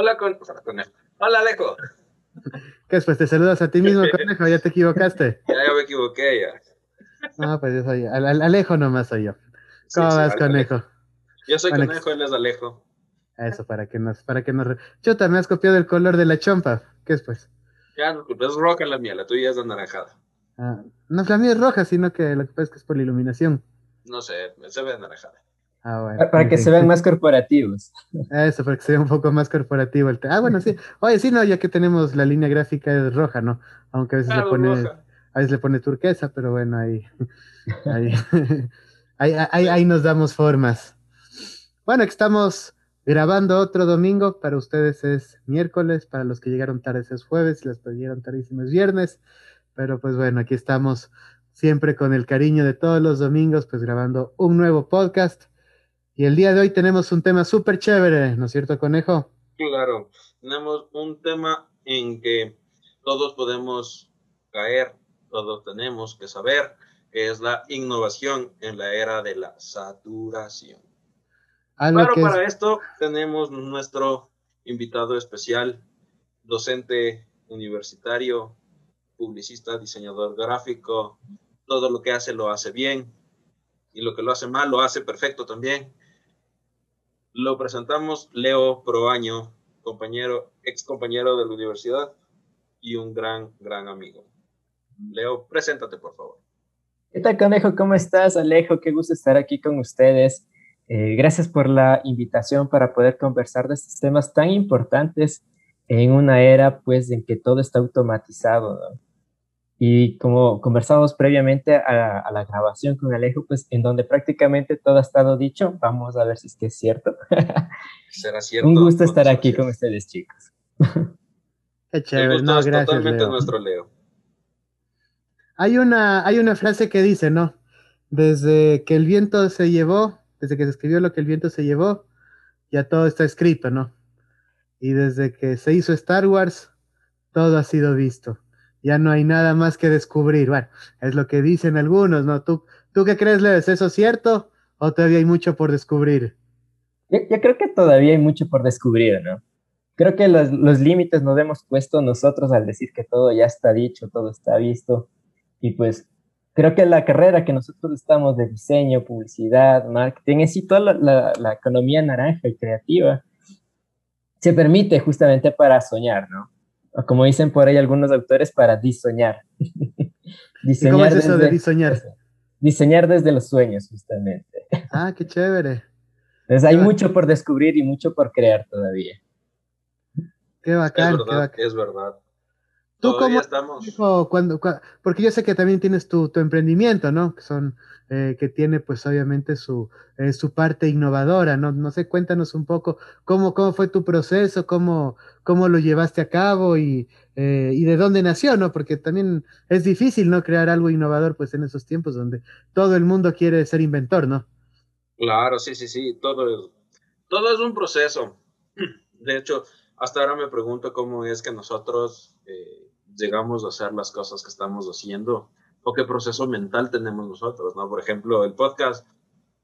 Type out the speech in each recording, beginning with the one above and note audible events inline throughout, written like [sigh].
Hola, con... conejo. Hola, Alejo. ¿Qué es? Pues te saludas a ti mismo, [laughs] conejo, ya te equivocaste. Ya, ya me equivoqué, ya. No, pues yo soy, Alejo nomás soy yo. ¿Cómo vas, conejo? Yo soy conejo, él es Alejo. Eso, para que nos, para que nos... Chuta, me has copiado el color de la chompa. ¿Qué es, pues? Ya, no, es roja la mía, la tuya es anaranjada. Ah, no, la mía es roja, sino que lo que pasa es que es por la iluminación. No sé, se ve anaranjada. Ah, bueno. Para que se vean más corporativos. Eso, para que se vea un poco más corporativo. El ah, bueno, sí. Oye, sí, no, ya que tenemos la línea gráfica es roja, ¿no? Aunque a veces le pone, a veces le pone turquesa, pero bueno, ahí, ahí, [laughs] ahí, ahí, ahí nos damos formas. Bueno, estamos grabando otro domingo. Para ustedes es miércoles, para los que llegaron tarde es jueves, y los que llegaron tardísimo es viernes. Pero pues bueno, aquí estamos siempre con el cariño de todos los domingos, pues grabando un nuevo podcast. Y el día de hoy tenemos un tema súper chévere, ¿no es cierto, conejo? Claro, tenemos un tema en que todos podemos caer, todos tenemos que saber, que es la innovación en la era de la saturación. Claro, para esto tenemos nuestro invitado especial, docente universitario, publicista, diseñador gráfico, todo lo que hace lo hace bien y lo que lo hace mal lo hace perfecto también. Lo presentamos Leo Proaño, compañero, ex compañero de la universidad y un gran, gran amigo. Leo, preséntate por favor. ¿Qué tal, conejo? ¿Cómo estás, Alejo? Qué gusto estar aquí con ustedes. Eh, gracias por la invitación para poder conversar de estos temas tan importantes en una era pues en que todo está automatizado. Y como conversamos previamente a, la grabación con Alejo, pues en donde prácticamente todo ha estado dicho, vamos a ver si es que es cierto. [laughs] Será cierto. Un gusto estar aquí con ustedes, chicos. Qué chévere, no, gracias. Totalmente nuestro Leo. Hay una, hay una frase que dice, ¿no? Desde que el viento se llevó, desde que se escribió lo que el viento se llevó, ya todo está escrito, ¿no? Y desde que se hizo Star Wars, todo ha sido visto. Ya no hay nada más que descubrir. Bueno, es lo que dicen algunos, ¿no? ¿Tú, tú qué crees, ¿Es eso cierto o todavía hay mucho por descubrir? Yo, creo que todavía hay mucho por descubrir, ¿no? Creo que los, los límites nos hemos puesto nosotros al decir que todo ya está dicho, todo está visto. Y pues creo que la carrera que nosotros estamos de diseño, publicidad, marketing, es toda la, economía naranja y creativa, se permite justamente para soñar, ¿no? O como dicen por ahí algunos autores, para [laughs] diseñar. ¿Cómo es eso de diseñar? Diseñar desde los sueños, justamente. Ah, qué chévere. Entonces hay mucho por descubrir y mucho por crear todavía. Qué bacán, es verdad, qué Es verdad. ¿Tú cómo estamos? Cuando, porque yo sé que también tienes tu, tu emprendimiento, ¿no? Que son, eh, que tiene pues obviamente su, eh, su parte innovadora, ¿no? No sé, cuéntanos un poco cómo, cómo fue tu proceso, cómo, cómo lo llevaste a cabo y, eh, y de dónde nació, ¿no? Porque también es difícil, ¿no? Crear algo innovador pues en esos tiempos donde todo el mundo quiere ser inventor, ¿no? Claro, sí, sí, sí, todo es, todo es un proceso. De hecho, hasta ahora me pregunto cómo es que nosotros llegamos a hacer las cosas que estamos haciendo o qué proceso mental tenemos nosotros, ¿no? Por ejemplo, el podcast,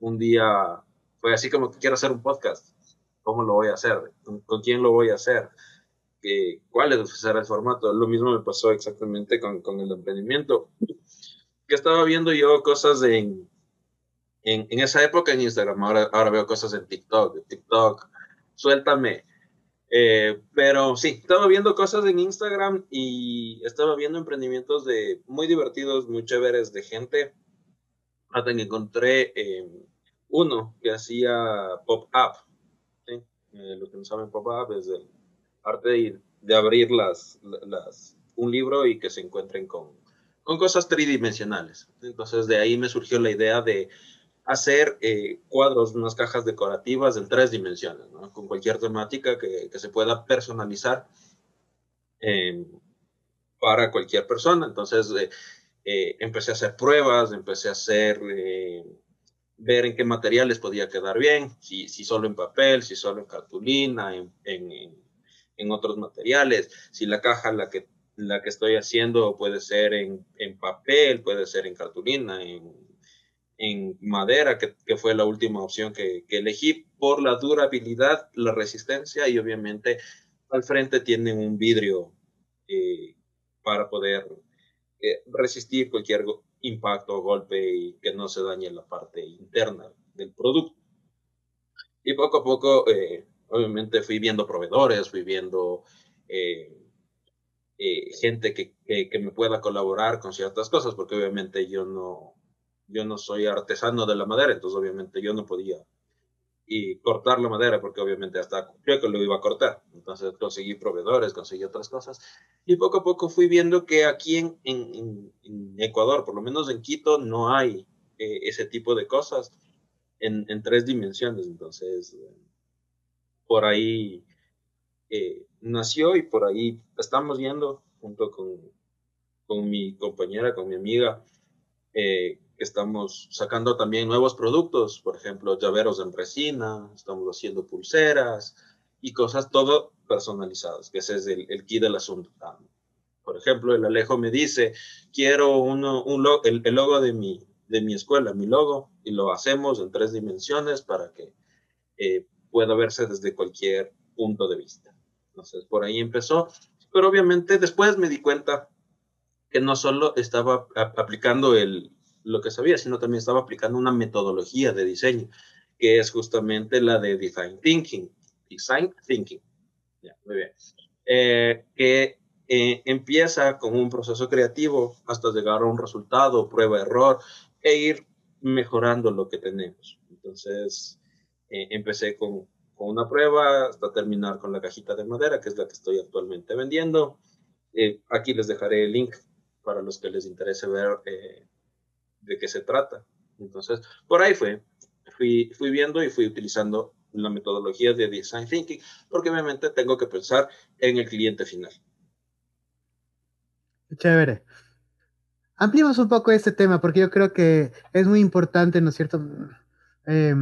un día fue así como que quiero hacer un podcast, ¿cómo lo voy a hacer? ¿Con, quién lo voy a hacer? ¿Qué, ¿Cuál es el formato? Lo mismo me pasó exactamente con, con el emprendimiento, que estaba viendo yo cosas en, en, en, esa época en Instagram, ahora, ahora veo cosas en TikTok, TikTok, suéltame, eh, pero sí, estaba viendo cosas en Instagram y estaba viendo emprendimientos de muy divertidos, muy chéveres de gente. Hasta que encontré em, uno que hacía pop-up. ¿sí? Eh, lo que no saben pop-up es el arte de, de abrir las, las, un libro y que se encuentren con, con cosas tridimensionales. Entonces de ahí me surgió la idea de hacer eh, cuadros, unas cajas decorativas en tres dimensiones, con cualquier temática que, que se pueda personalizar eh, para cualquier persona. Entonces eh, eh, empecé a hacer pruebas, empecé a hacer, ver en qué materiales podía quedar bien, si, si solo en papel, si solo en cartulina, en, en, en otros materiales, si la caja la que, la que estoy haciendo puede ser en, en papel, puede ser en cartulina, en en madera, que, que, fue la última opción que, que, elegí por la durabilidad, la resistencia y obviamente al frente tienen un vidrio eh, para poder eh, resistir cualquier impacto o golpe y que no se dañe la parte interna del producto. Y poco a poco, eh, obviamente, fui viendo proveedores, fui viendo gente que, que, me pueda colaborar con ciertas cosas, porque obviamente yo no, yo no soy artesano de la madera, entonces obviamente yo no podía y cortar la madera, porque obviamente hasta creo que lo iba a cortar. Entonces conseguí proveedores, conseguí otras cosas. Y poco a poco fui viendo que aquí en, en, en Ecuador, por lo menos en Quito, no hay eh, ese tipo de cosas en, en tres dimensiones. Entonces, por ahí eh, nació y por ahí estamos viendo junto con, con mi compañera, con mi amiga, eh, estamos sacando también nuevos productos, por ejemplo, llaveros en resina, estamos haciendo pulseras y cosas todo personalizadas, que ese es el, el key del asunto. Por ejemplo, el Alejo me dice, quiero uno, un el, el, logo de mi, de mi escuela, mi logo, y lo hacemos en tres dimensiones para que eh, pueda verse desde cualquier punto de vista. Entonces, por ahí empezó, pero obviamente después me di cuenta que no solo estaba aplicando el, lo que sabía, sino también estaba aplicando una metodología de diseño, que es justamente la de Design Thinking. Design Thinking. muy bien. Eh, que eh, empieza con un proceso creativo hasta llegar a un resultado, prueba, error, e ir mejorando lo que tenemos. Entonces, eh, empecé con, con, una prueba hasta terminar con la cajita de madera, que es la que estoy actualmente vendiendo. aquí les dejaré el link para los que les interese ver de qué se trata. Entonces, por ahí fue. Fui, fui viendo y fui utilizando la metodología de Design Thinking, porque obviamente tengo que pensar en el cliente final. Chévere. Ampliemos un poco este tema, porque yo creo que es muy importante, ¿no es cierto? Eh,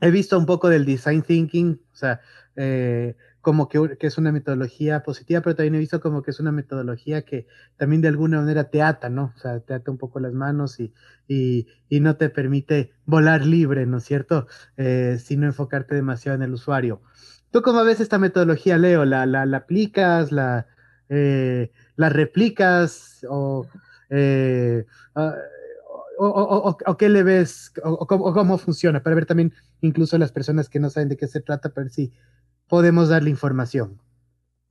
he visto un poco del Design Thinking, o sea, eh, como que, es una metodología positiva, pero también he visto como que es una metodología que también de alguna manera te ata, ¿no? O sea, te ata un poco las manos y, y, no te permite volar libre, ¿no es cierto? Eh, sino enfocarte demasiado en el usuario. ¿Tú cómo ves esta metodología, Leo? ¿La, la, aplicas? ¿La, eh, la replicas? ¿O, eh, uh, o, o, qué le ves? O, cómo, funciona? Para ver también incluso las personas que no saben de qué se trata, pero sí podemos darle información.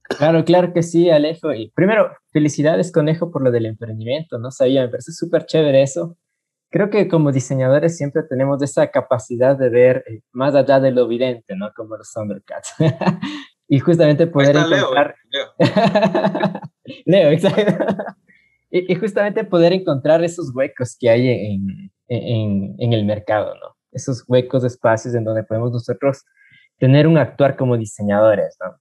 Claro, claro que sí, Alejo. Y primero, felicidades, Conejo, por lo del emprendimiento. No sabía, me parece súper chévere eso. Creo que como diseñadores siempre tenemos esa capacidad de ver eh, más allá de lo evidente, ¿no? Como los Thundercats. [laughs] y justamente poder encontrar... Leo, Leo. [laughs] Leo exacto. y, y, justamente poder encontrar esos huecos que hay en, en, en el mercado, ¿no? Esos huecos, espacios en donde podemos nosotros tener un actuar como diseñadores, ¿no?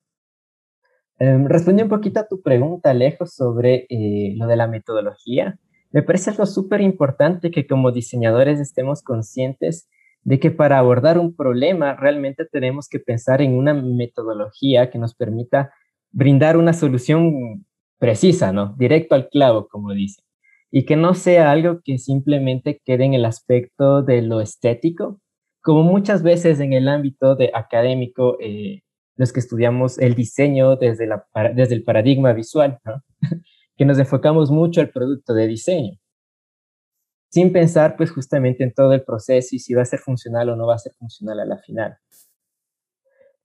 Eh, respondí un poquito a tu pregunta, Alejo, sobre eh, lo de la metodología. Me parece algo súper importante que como diseñadores estemos conscientes de que para abordar un problema realmente tenemos que pensar en una metodología que nos permita brindar una solución precisa, ¿no? Directo al clavo, como dice. Y que no sea algo que simplemente quede en el aspecto de lo estético, como muchas veces en el ámbito de académico, eh, los que estudiamos el diseño desde, la, desde el paradigma visual, ¿no? [laughs] que nos enfocamos mucho al producto de diseño, sin pensar pues justamente en todo el proceso y si va a ser funcional o no va a ser funcional a la final.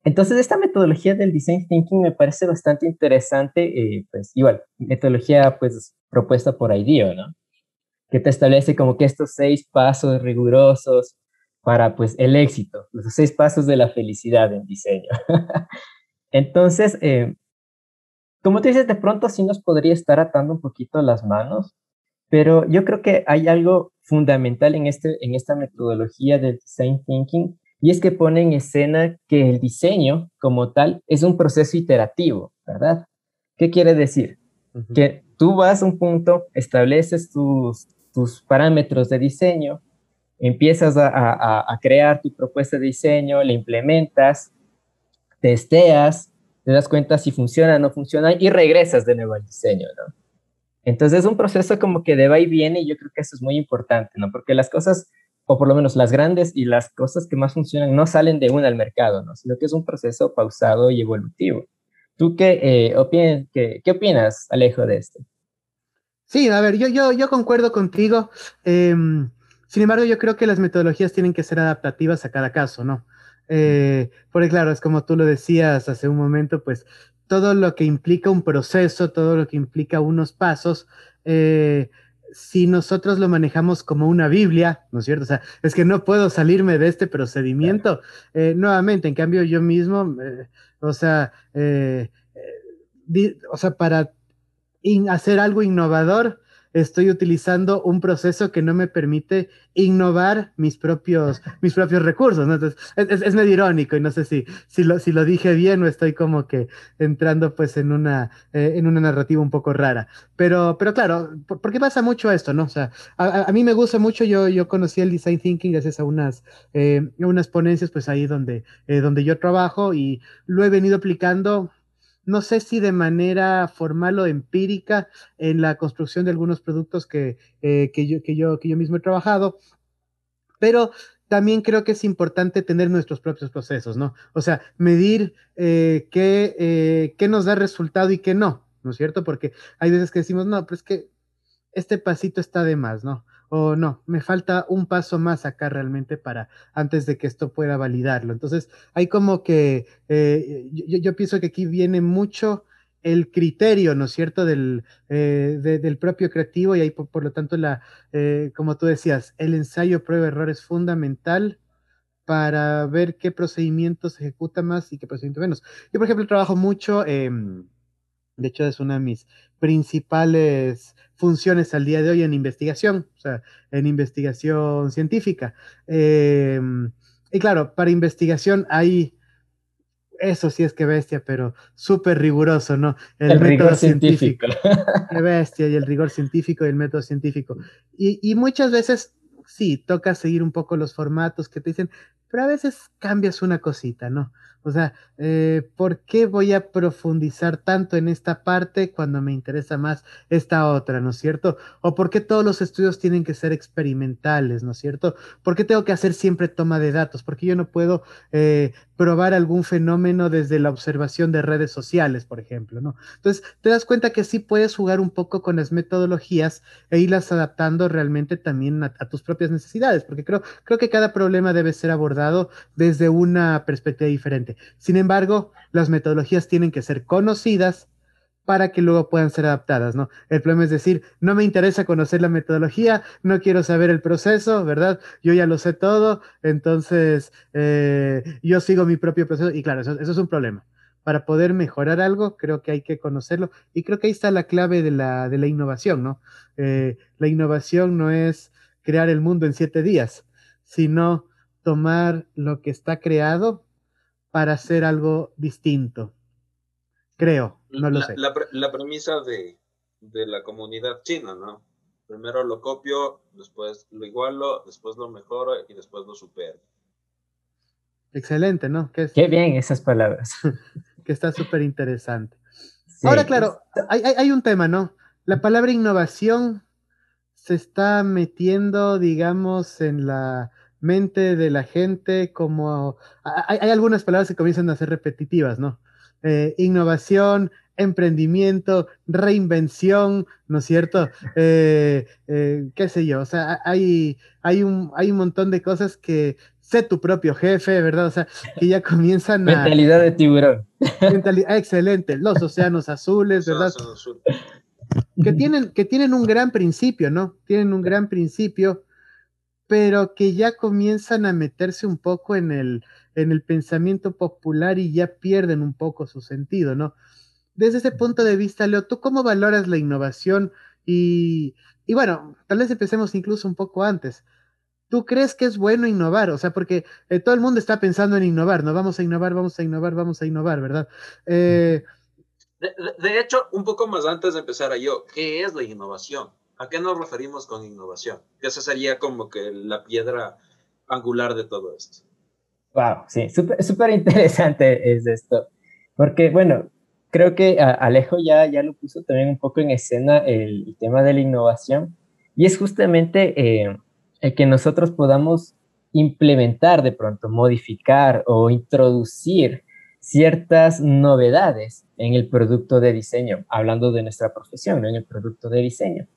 Entonces, esta metodología del design thinking me parece bastante interesante, eh, pues igual, metodología pues propuesta por IDEO, ¿no? Que te establece como que estos seis pasos rigurosos para pues el éxito, los seis pasos de la felicidad en diseño. [laughs] Entonces, eh, como tú dices, de pronto sí nos podría estar atando un poquito las manos, pero yo creo que hay algo fundamental en, este, en esta metodología del design thinking y es que pone en escena que el diseño como tal es un proceso iterativo, ¿verdad? ¿Qué quiere decir? Que tú vas a un punto, estableces tus, tus parámetros de diseño, empiezas a, crear tu propuesta de diseño, la implementas, testeas, te das cuenta si funciona o no funciona y regresas de nuevo al diseño, ¿no? Entonces es un proceso como que de va y viene y yo creo que eso es muy importante, ¿no? Porque las cosas, o por lo menos las grandes y las cosas que más funcionan no salen de una al mercado, ¿no? Sino que es un proceso pausado y evolutivo. ¿Tú qué, eh, qué, opinas, Alejo, de esto? Sí, a ver, yo, yo, yo concuerdo contigo. Em, sin embargo, yo creo que las metodologías tienen que ser adaptativas a cada caso, ¿no? Eh, porque claro, es como tú lo decías hace un momento, pues todo lo que implica un proceso, todo lo que implica unos pasos, eh, si nosotros lo manejamos como una Biblia, ¿no es cierto? O sea, es que no puedo salirme de este procedimiento. Eh, nuevamente, en cambio, yo mismo, o sea, o sea, para hacer algo innovador, estoy utilizando un proceso que no me permite innovar mis propios, mis propios recursos. ¿no? Entonces, es, medio irónico y no sé si, si, lo, si lo dije bien o estoy como que entrando pues en una, eh, en una narrativa un poco rara. Pero, pero claro, porque pasa mucho esto, ¿no? O sea, a, mí me gusta mucho, yo, yo conocí el design thinking gracias a unas, eh, unas ponencias pues ahí donde, eh, donde yo trabajo y lo he venido aplicando no sé si de manera formal o empírica en la construcción de algunos productos que, eh, que, yo, que, yo, que yo mismo he trabajado, pero también creo que es importante tener nuestros propios procesos, ¿no? O sea, medir eh, qué, eh, qué, nos da resultado y qué no, ¿no es cierto? Porque hay veces que decimos, no, pero es que este pasito está de más, ¿no? O no, me falta un paso más acá realmente para antes de que esto pueda validarlo. Entonces, hay como que eh, yo, pienso que aquí viene mucho el criterio, ¿no es cierto?, del, eh, del propio creativo y ahí por, lo tanto, la, eh, como tú decías, el ensayo prueba-error es fundamental para ver qué procedimiento se ejecuta más y qué procedimiento menos. Yo, por ejemplo, trabajo mucho, de hecho, es una de mis principales funciones al día de hoy en investigación, o sea, en investigación científica. Em, y claro, para investigación hay, eso sí es que bestia, pero súper riguroso, ¿no? El, método científico. Qué bestia, y el rigor científico y el método científico. Y, y muchas veces, sí, toca seguir un poco los formatos que te dicen, pero a veces cambias una cosita, ¿no? O sea, eh, ¿por qué voy a profundizar tanto en esta parte cuando me interesa más esta otra, ¿no es cierto? ¿O por qué todos los estudios tienen que ser experimentales, ¿no es cierto? ¿Por qué tengo que hacer siempre toma de datos? ¿Por qué yo no puedo eh, probar algún fenómeno desde la observación de redes sociales, por ejemplo, ¿no? Entonces, te das cuenta que sí puedes jugar un poco con las metodologías e irlas adaptando realmente también a, a tus propias necesidades, porque creo, creo que cada problema debe ser abordado desde una perspectiva diferente. Sin embargo, las metodologías tienen que ser conocidas para que luego puedan ser adaptadas, ¿no? El problema es decir, no me interesa conocer la metodología, no quiero saber el proceso, ¿verdad? Yo ya lo sé todo, entonces eh, yo sigo mi propio proceso y claro, eso, es un problema. Para poder mejorar algo, creo que hay que conocerlo y creo que ahí está la clave de la, de la innovación, ¿no? Eh, la innovación no es crear el mundo en siete días, sino tomar lo que está creado para hacer algo distinto. Creo, no lo sé. La, premisa de, la comunidad china, ¿no? Primero lo copio, después lo igualo, después lo mejoro y después lo supero. Excelente, ¿no? Qué bien esas palabras. [laughs] que está súper interesante. Ahora, claro, hay, hay, un tema, ¿no? La palabra innovación se está metiendo, digamos, en la mente de la gente como... Hay, algunas palabras que comienzan a ser repetitivas, ¿no? Eh, innovación, emprendimiento, reinvención, ¿no es cierto? [laughs] Eh, eh, ¿Qué sé yo? O sea, hay, hay, un, hay un montón de cosas que sé tu propio jefe, ¿verdad? O sea, que ya comienzan a... Mentalidad de tiburón. Mentalidad, excelente, los [laughs] océanos azules, ¿verdad? Que tienen, que tienen un gran principio, ¿no? Tienen un gran principio pero que ya comienzan a meterse un poco en el, en el pensamiento popular y ya pierden un poco su sentido, ¿no? Desde ese punto de vista, Leo, ¿tú cómo valoras la innovación? Y, y bueno, tal vez empecemos incluso un poco antes. ¿Tú crees que es bueno innovar? O sea, porque eh, todo el mundo está pensando en innovar, ¿no? Vamos a innovar, vamos a innovar, vamos a innovar, ¿verdad? Eh, de, de, hecho, un poco más antes de empezar a yo, ¿qué es la innovación? ¿A qué nos referimos con innovación? Esa sería como que la piedra angular de todo esto. Wow, sí, súper interesante es esto. Porque, bueno, creo que Alejo ya, ya lo puso también un poco en escena el, tema de la innovación. Y es justamente eh, el que nosotros podamos implementar de pronto, modificar o introducir ciertas novedades en el producto de diseño, hablando de nuestra profesión, en el producto de diseño.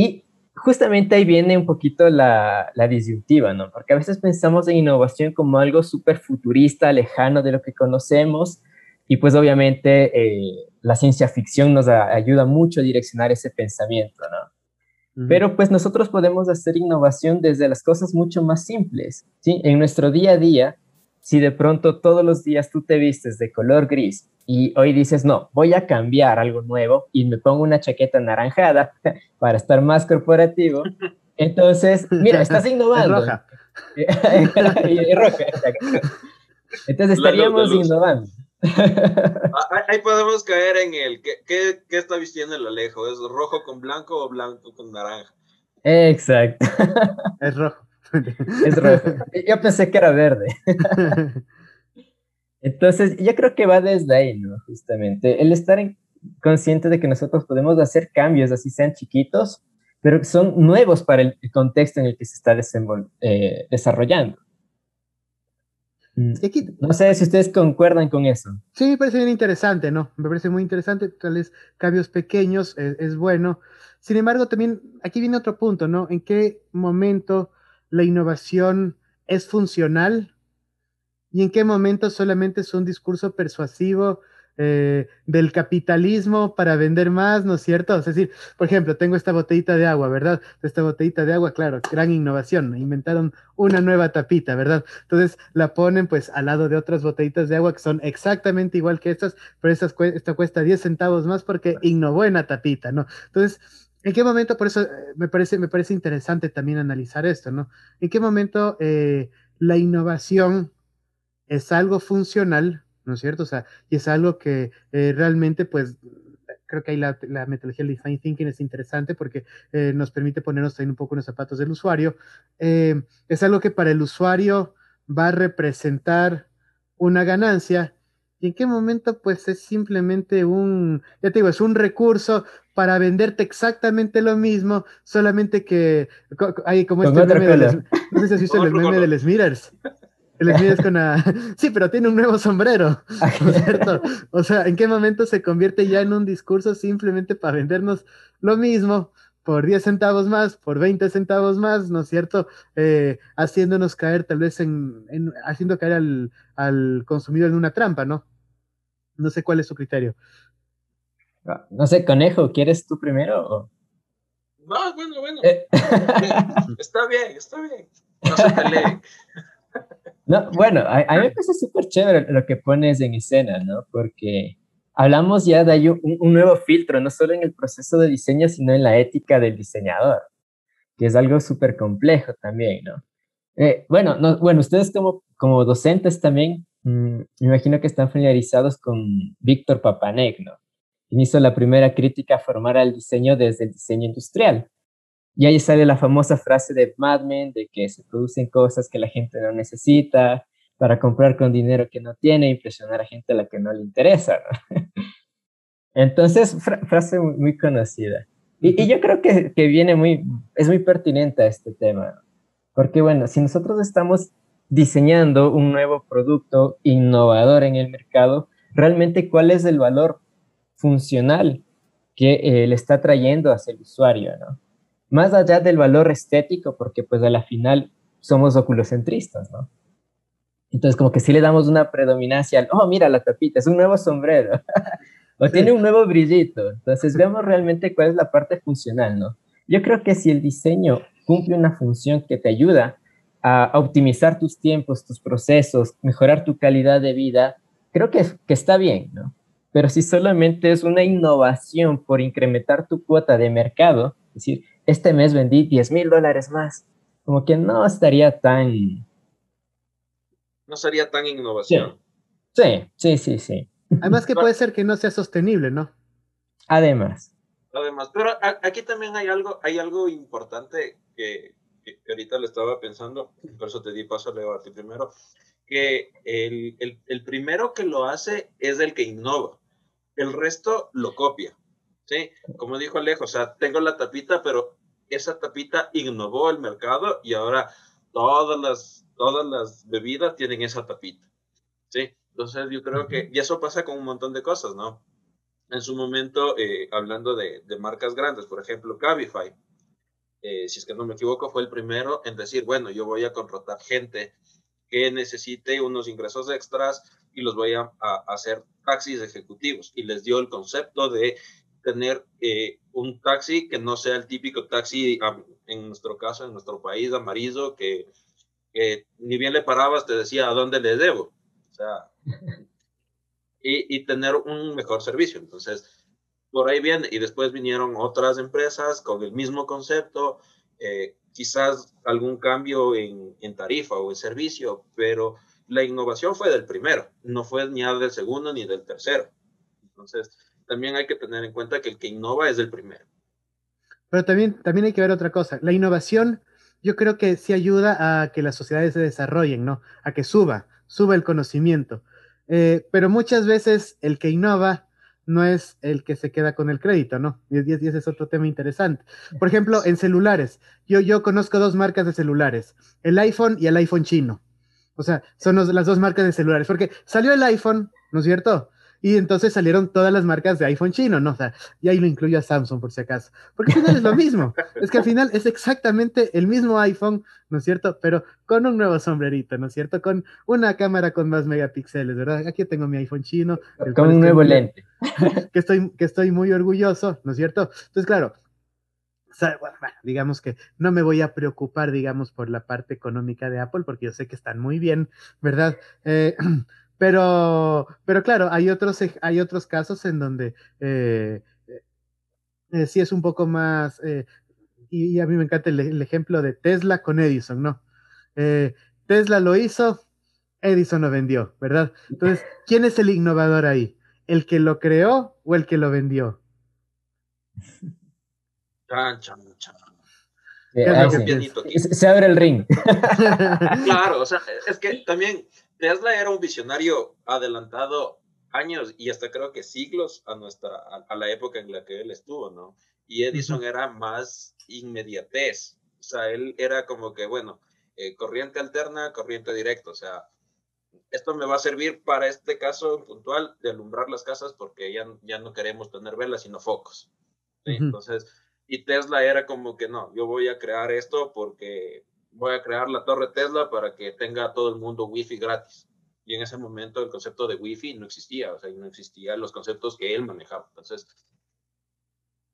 Y justamente ahí viene un poquito la, la disyuntiva, ¿no? Porque a veces pensamos en innovación como algo súper futurista, lejano de lo que conocemos, y pues obviamente eh, la ciencia ficción nos ayuda mucho a direccionar ese pensamiento, ¿no? Pero pues nosotros podemos hacer innovación desde las cosas mucho más simples, ¿sí? En nuestro día a día, si de pronto todos los días tú te vistes de color gris y hoy dices, no, voy a cambiar algo nuevo y me pongo una chaqueta anaranjada [laughs] para estar más corporativo, [laughs] entonces, mira, estás innovando. roja. [laughs] roja, Entonces estaríamos innovando. Ah, ahí podemos caer en el ¿qué, qué, está vistiendo el Alejo? ¿Es rojo con blanco o blanco con naranja? Exacto. Es rojo. Es rojo. Yo pensé que era verde. [laughs] Entonces, yo creo que va desde ahí, ¿no? Justamente, el estar consciente de que nosotros podemos hacer cambios, así sean chiquitos, pero que son nuevos para el contexto en el que se está eh, desarrollando. Mm, no sé si ustedes concuerdan con eso. Sí, me parece bien interesante, ¿no? Me parece muy interesante, tales cambios pequeños es, es, bueno. Sin embargo, también aquí viene otro punto, ¿no? ¿En qué momento la innovación es funcional y en qué momento solamente es un discurso persuasivo eh, del capitalismo para vender más, ¿no es cierto? Es decir, por ejemplo, tengo esta botellita de agua, ¿verdad? Esta botellita de agua, claro, gran innovación, inventaron una nueva tapita, ¿verdad? Entonces la ponen pues al lado de otras botellitas de agua que son exactamente igual que estas, pero esta cuesta 10 centavos más porque innovó en la tapita, ¿no? Entonces, ¿En qué momento, por eso eh, me parece, me parece interesante también analizar esto, ¿no? ¿En qué momento eh, la innovación es algo funcional ¿no es cierto? O sea, y es algo que eh, realmente, pues, creo que ahí la, metodología del design thinking es interesante porque nos permite ponernos también un poco en los zapatos del usuario. Es algo que para el usuario va a representar una ganancia. ¿Y en qué momento? Pues es simplemente un, ya te digo, es un recurso para venderte exactamente lo mismo, solamente que hay como este meme de no sé si has visto el meme del Smithers, el con [laughs] Sí, pero tiene un nuevo sombrero, [laughs] ¿no es cierto? O sea, ¿en qué momento se convierte ya en un discurso simplemente para vendernos lo mismo por 10 centavos más, por 20 centavos más, ¿no es cierto? Eh, haciéndonos caer tal vez en, haciendo caer al, al, consumidor en una trampa, ¿no? No sé cuál es su criterio. No sé, conejo, ¿quieres tú primero? No, bueno, bueno. Eh. [laughs] está bien, está bien. No se peleen. No, bueno, a, mí me parece súper chévere lo que pones en escena, ¿no? Porque hablamos ya de un, un, nuevo filtro, no solo en el proceso de diseño, sino en la ética del diseñador, que es algo súper complejo también, ¿no? Eh, bueno, no, bueno, ustedes como, como docentes también, mm, me imagino que están familiarizados con Víctor Papanek, ¿no? Hizo la primera crítica formal al diseño desde el diseño industrial. Y ahí sale la famosa frase de Mad Men de que se producen cosas que la gente no necesita para comprar con dinero que no tiene, impresionar a gente a la que no le interesa. [laughs] Entonces, frase muy, conocida. Y, yo creo que, que, viene muy, es muy pertinente a este tema. Porque bueno, si nosotros estamos diseñando un nuevo producto innovador en el mercado, realmente cuál es el valor funcional que eh, le está trayendo hacia el usuario, ¿no? más allá del valor estético, porque pues a la final somos oculocentristas, ¿no? Entonces como que sí le damos una predominancia al, oh, mira la tapita, es un nuevo sombrero, [laughs] o tiene un nuevo brillito. Entonces vemos realmente cuál es la parte funcional, ¿no? Yo creo que si el diseño cumple una función que te ayuda a optimizar tus tiempos, tus procesos, mejorar tu calidad de vida, creo que, que está bien, ¿no? Pero si solamente es una innovación por incrementar tu cuota de mercado, es decir, este mes vendí 10 mil dólares más. Como que no estaría tan... No sería tan innovación. Sí, sí, sí, sí. Además que [laughs] puede ser que no sea sostenible, ¿no? Además. Además, pero aquí también hay algo, hay algo importante que, ahorita le estaba pensando, por eso te di paso, Leo, a ti primero, que el, el, el primero que lo hace es el que innova, el resto lo copia. Sí, como dijo Alejo, o sea, tengo la tapita, pero esa tapita innovó el mercado y ahora todas las, todas las bebidas tienen esa tapita. ¿sí? Entonces yo creo que, y eso pasa con un montón de cosas, ¿no? En su momento, eh, hablando de, de, marcas grandes, por ejemplo, Cabify, eh, si es que no me equivoco, fue el primero en decir, bueno, yo voy a contratar gente que necesite unos ingresos extras y los voy a, a hacer taxis ejecutivos. Y les dio el concepto de tener eh, un taxi que no sea el típico taxi, en nuestro caso, en nuestro país, amarillo, que, ni bien le parabas te decía a dónde le debo. O sea, [laughs] y, y, tener un mejor servicio. Entonces, por ahí viene. Y después vinieron otras empresas con el mismo concepto, eh, quizás algún cambio en, en, tarifa o en servicio, pero la innovación fue del primero, no fue ni del segundo ni del tercero. Entonces, también hay que tener en cuenta que el que innova es el primero. Pero también, también hay que ver otra cosa. La innovación yo creo que sí ayuda a que las sociedades se desarrollen, ¿no? A que suba, suba el conocimiento. Eh, pero muchas veces el que innova no es el que se queda con el crédito, ¿no? Y, ese es otro tema interesante. Por ejemplo, en celulares, yo, yo conozco dos marcas de celulares, el iPhone y el iPhone chino. O sea, son las dos marcas de celulares, porque salió el iPhone, ¿no es cierto? Y entonces salieron todas las marcas de iPhone chino, ¿no? O sea, y ahí lo incluyo a Samsung por si acaso. Porque al final es lo mismo. [laughs] Es que al final es exactamente el mismo iPhone, ¿no es cierto? Pero con un nuevo sombrerito, ¿no es cierto? Con una cámara con más megapíxeles, ¿verdad? Aquí tengo mi iPhone chino. Con un nuevo lente. [laughs] Que estoy, que estoy muy orgulloso, ¿no es cierto? Entonces, claro, digamos que no me voy a preocupar, digamos, por la parte económica de Apple, porque yo sé que están muy bien, ¿verdad? Eh, [clears throat] Pero, pero claro, hay otros, hay otros casos en donde eh, eh, sí es un poco más, y, a mí me encanta el, ejemplo de Tesla con Edison, ¿no? Tesla lo hizo, Edison lo vendió, ¿verdad? Entonces, ¿quién es el innovador ahí? ¿El que lo creó o el que lo vendió? [laughs] Se abre el ring. [laughs] claro, o sea, es que también Tesla era un visionario adelantado años y hasta creo que siglos a nuestra a, la época en la que él estuvo, ¿no? Y Edison era más inmediatez, o sea, él era como que, bueno, eh, corriente alterna, corriente directa, o sea, esto me va a servir para este caso puntual de alumbrar las casas porque ya, ya no queremos tener velas, sino focos. Entonces, y Tesla era como que no, yo voy a crear esto porque voy a crear la torre Tesla para que tenga todo el mundo Wi-Fi gratis. Y en ese momento el concepto de Wi-Fi no existía, o sea, no existían los conceptos que él manejaba. Entonces,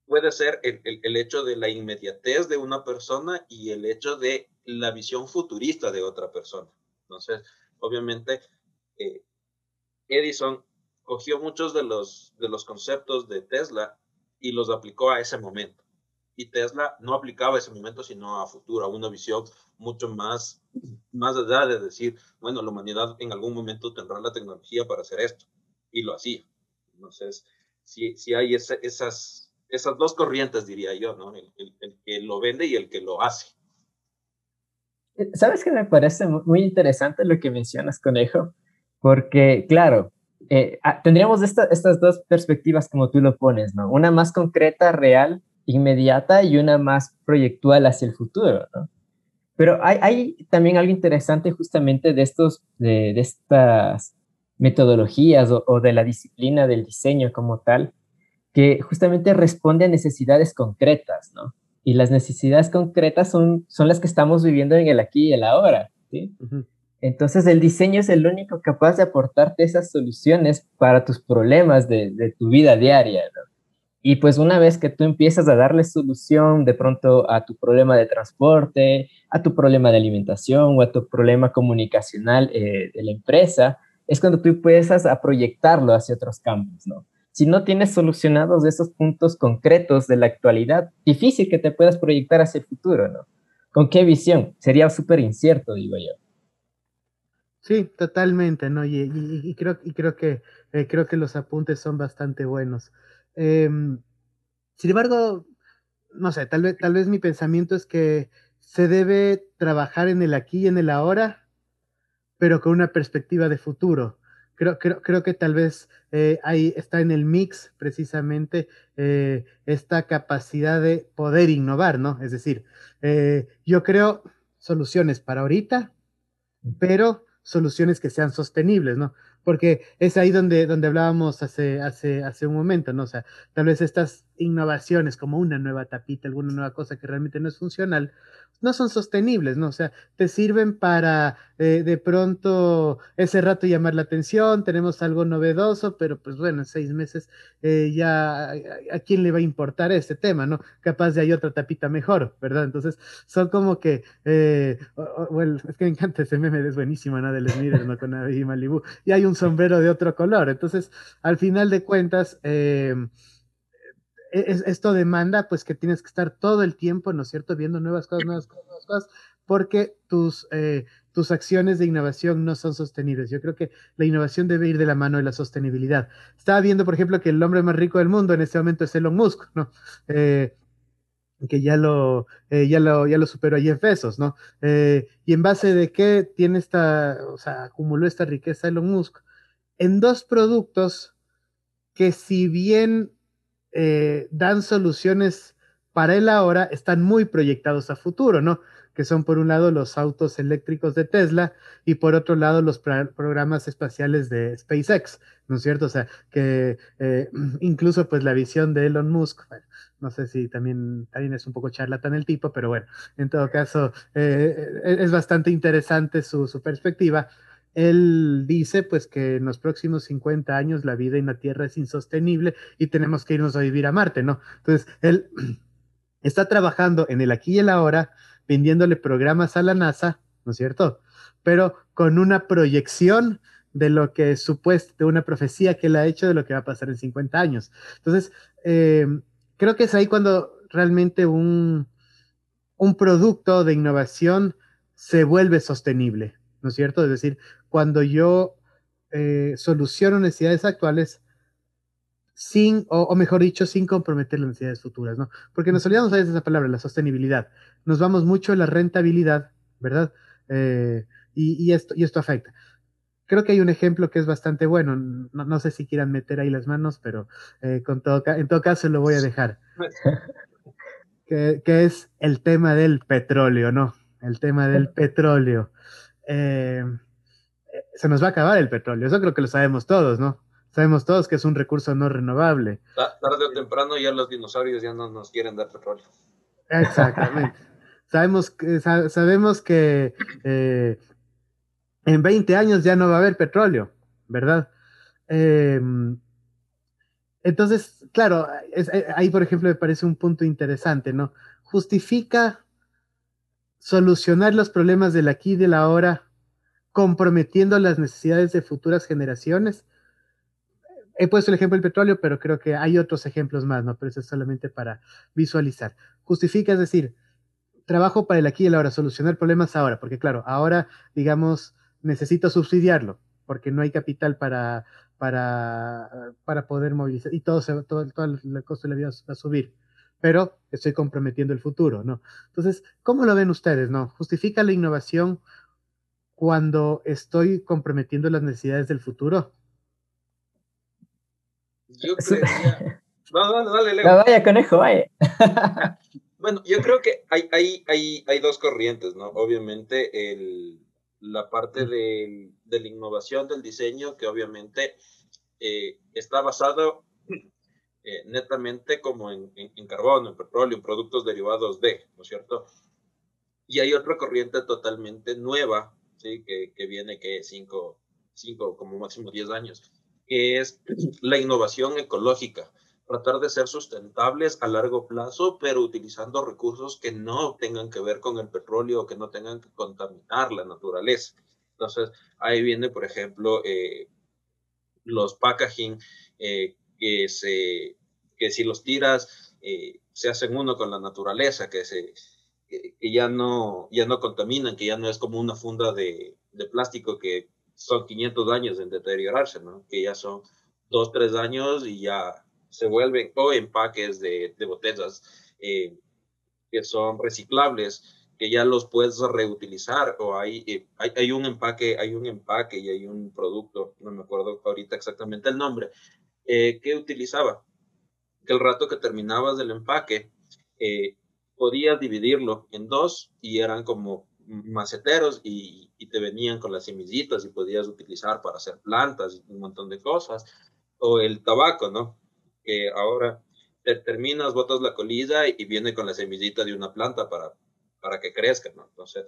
puede ser el, el, hecho de la inmediatez de una persona y el hecho de la visión futurista de otra persona. Entonces, obviamente, eh, Edison cogió muchos de los, de los conceptos de Tesla y los aplicó a ese momento y Tesla no aplicaba ese momento, sino a futuro, a una visión mucho más, más allá de decir, bueno, la humanidad en algún momento tendrá la tecnología para hacer esto, y lo hacía. Entonces, si, si hay esas, esas dos corrientes, diría yo, ¿no? El, el, que lo vende y el que lo hace. ¿Sabes que me parece muy interesante lo que mencionas, Conejo? Porque, claro, eh, ah, tendríamos estas dos perspectivas como tú lo pones, ¿no? Una más concreta, real, inmediata y una más proyectual hacia el futuro, ¿no? Pero hay, hay también algo interesante justamente de, estos, de, de estas metodologías o, o, de la disciplina del diseño como tal, que justamente responde a necesidades concretas, ¿no? Y las necesidades concretas son, son las que estamos viviendo en el aquí y el ahora, ¿sí? Entonces el diseño es el único capaz de aportarte esas soluciones para tus problemas de, de tu vida diaria, ¿no? Y pues una vez que tú empiezas a darle solución de pronto a tu problema de transporte, a tu problema de alimentación o a tu problema comunicacional eh, de la empresa, es cuando tú empiezas a proyectarlo hacia otros campos, ¿no? Si no tienes solucionados esos puntos concretos de la actualidad, difícil que te puedas proyectar hacia el futuro, ¿no? ¿Con qué visión? Sería súper incierto, digo yo. Sí, totalmente, ¿no? Y, creo, y creo, que, eh, creo que los apuntes son bastante buenos. Em, sin embargo, no sé, tal vez, tal vez mi pensamiento es que se debe trabajar en el aquí y en el ahora, pero con una perspectiva de futuro. Creo, creo, creo que tal vez eh, ahí está en el mix precisamente eh, esta capacidad de poder innovar, ¿no? Es decir, eh, yo creo soluciones para ahorita, pero soluciones que sean sostenibles, ¿no? Porque es ahí donde, donde hablábamos hace, hace, hace un momento, ¿no? O sea, tal vez estas innovaciones como una nueva tapita, alguna nueva cosa que realmente no es funcional, no son sostenibles, ¿no? O sea, te sirven para eh, de pronto ese rato llamar la atención, tenemos algo novedoso, pero pues bueno, en seis meses eh, ya a, quién le va a importar este tema, ¿no? Capaz de hay otra tapita mejor, ¿verdad? Entonces, son como que, eh, bueno, es que me encanta ese meme, es buenísimo, ¿no? Del Smith, ¿no? Con Avi Malibu, y hay un sombrero de otro color, entonces, al final de cuentas, eh, esto demanda pues que tienes que estar todo el tiempo, ¿no es cierto?, viendo nuevas cosas, nuevas cosas, nuevas cosas, porque tus, eh, tus acciones de innovación no son sostenibles. Yo creo que la innovación debe ir de la mano de la sostenibilidad. Estaba viendo, por ejemplo, que el hombre más rico del mundo en este momento es Elon Musk, ¿no? Eh, que ya lo, eh, ya lo, ya lo superó a Jeff Bezos, ¿no? y en base de qué tiene esta, o sea, acumuló esta riqueza Elon Musk en dos productos que si bien eh, dan soluciones para él ahora, están muy proyectados a futuro, ¿no? Que son por un lado los autos eléctricos de Tesla y por otro lado los programas espaciales de SpaceX, ¿no es cierto? O sea, que eh, [clears throat] incluso pues la visión de Elon Musk, no sé si también, también es un poco charlatán el tipo, pero bueno, en todo caso eh, es bastante interesante su perspectiva él dice pues que en los próximos 50 años la vida en la Tierra es insostenible y tenemos que irnos a vivir a Marte, ¿no? Entonces, él [clears throat] está trabajando en el aquí y el ahora, vendiéndole programas a la NASA, ¿no es cierto? Pero con una proyección de lo que es supuesto, de una profecía que él ha hecho de lo que va a pasar en 50 años. Entonces, eh, creo que es ahí cuando realmente un, un producto de innovación se vuelve sostenible, ¿no es cierto? Es decir, cuando yo eh, soluciono necesidades actuales sin, o, mejor dicho, sin comprometer las necesidades futuras, ¿no? Porque nos olvidamos a veces de esa palabra, la sostenibilidad. Nos vamos mucho en la rentabilidad, ¿verdad? Eh, y, esto, y esto afecta. Creo que hay un ejemplo que es bastante bueno. No, sé si quieran meter ahí las manos, pero eh, con todo, en todo caso lo voy a dejar. [laughs] que, que, es el tema del petróleo, ¿no? El tema del petróleo. Eh, se nos va a acabar el petróleo. Eso creo que lo sabemos todos, ¿no? Sabemos todos que es un recurso no renovable. Tarde o temprano ya los dinosaurios ya no nos quieren dar petróleo. Exactamente. [laughs] sabemos que, sabemos que eh, en 20 años ya no va a haber petróleo, ¿verdad? Em, entonces, claro, eh, ahí por ejemplo me parece un punto interesante, ¿no? Justifica solucionar los problemas del aquí y del ahora comprometiendo las necesidades de futuras generaciones. He puesto el ejemplo del petróleo, pero creo que hay otros ejemplos más, ¿no? Pero eso es solamente para visualizar. Justifica, es decir, trabajo para el aquí y el ahora, solucionar problemas ahora, porque claro, ahora, digamos, necesito subsidiarlo, porque no hay capital para, para, para poder movilizar y todo, se, todo, todo el costo de la vida va a subir pero estoy comprometiendo el futuro, ¿no? Entonces, ¿cómo lo ven ustedes, no? ¿Justifica la innovación cuando estoy comprometiendo las necesidades del futuro? Yo creería... [laughs] No, dale, dale, Leo. vaya, conejo, vaya. [laughs] bueno, yo creo que hay, hay, hay, hay dos corrientes, ¿no? Obviamente el, la parte de, de, la innovación del diseño, que obviamente eh, está basado eh, netamente como en, en, en, carbono, en petróleo, en productos derivados de, ¿no es cierto? Y hay otra corriente totalmente nueva ¿sí? que, que viene que cinco, cinco, como máximo 10 años, que es [clears throat] la innovación ecológica, tratar de ser sustentables a largo plazo, pero utilizando recursos que no tengan que ver con el petróleo que no tengan que contaminar la naturaleza. Entonces, ahí viene, por ejemplo, eh, los packaging eh, que, se, que si los tiras eh, se hacen uno con la naturaleza, que se, que, ya, no, ya no contaminan, que ya no es como una funda de, de plástico que son 500 años en deteriorarse, ¿no? Que ya son 2, 3 años y ya se vuelven, o empaques de, de botellas eh, que son reciclables, que ya los puedes reutilizar, o hay, eh, hay, hay, un empaque, hay un empaque y hay un producto, no me acuerdo ahorita exactamente el nombre, eh, que utilizaba, que el rato que terminabas del empaque, eh, podías dividirlo en dos y eran como maceteros y, y, te venían con las semillitas y podías utilizar para hacer plantas y un montón de cosas. O el tabaco, ¿no? Que ahora te terminas, botas la colilla y viene con la semillita de una planta para, para que crezca, ¿no? Entonces,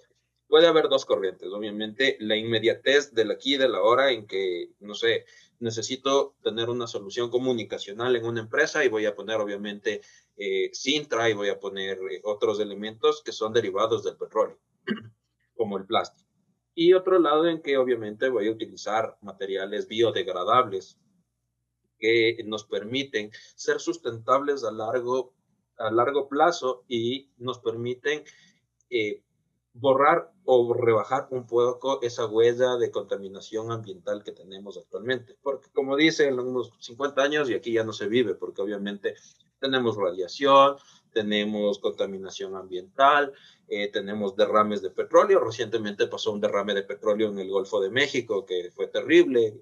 puede haber dos corrientes. Obviamente, la inmediatez del aquí y de la hora en que, no sé, necesito tener una solución comunicacional en una empresa y voy a poner, obviamente, eh, Sintra y voy a poner eh, otros elementos que son derivados del petróleo, [clears throat] como el plástico. Y otro lado en que, obviamente, voy a utilizar materiales biodegradables que nos permiten ser sustentables a largo, a largo plazo y nos permiten eh, borrar o rebajar un poco esa huella de contaminación ambiental que tenemos actualmente. Porque como dicen, en unos 50 años y aquí ya no se vive, porque obviamente tenemos radiación, tenemos contaminación ambiental, eh, tenemos derrames de petróleo. Recientemente pasó un derrame de petróleo en el Golfo de México que fue terrible,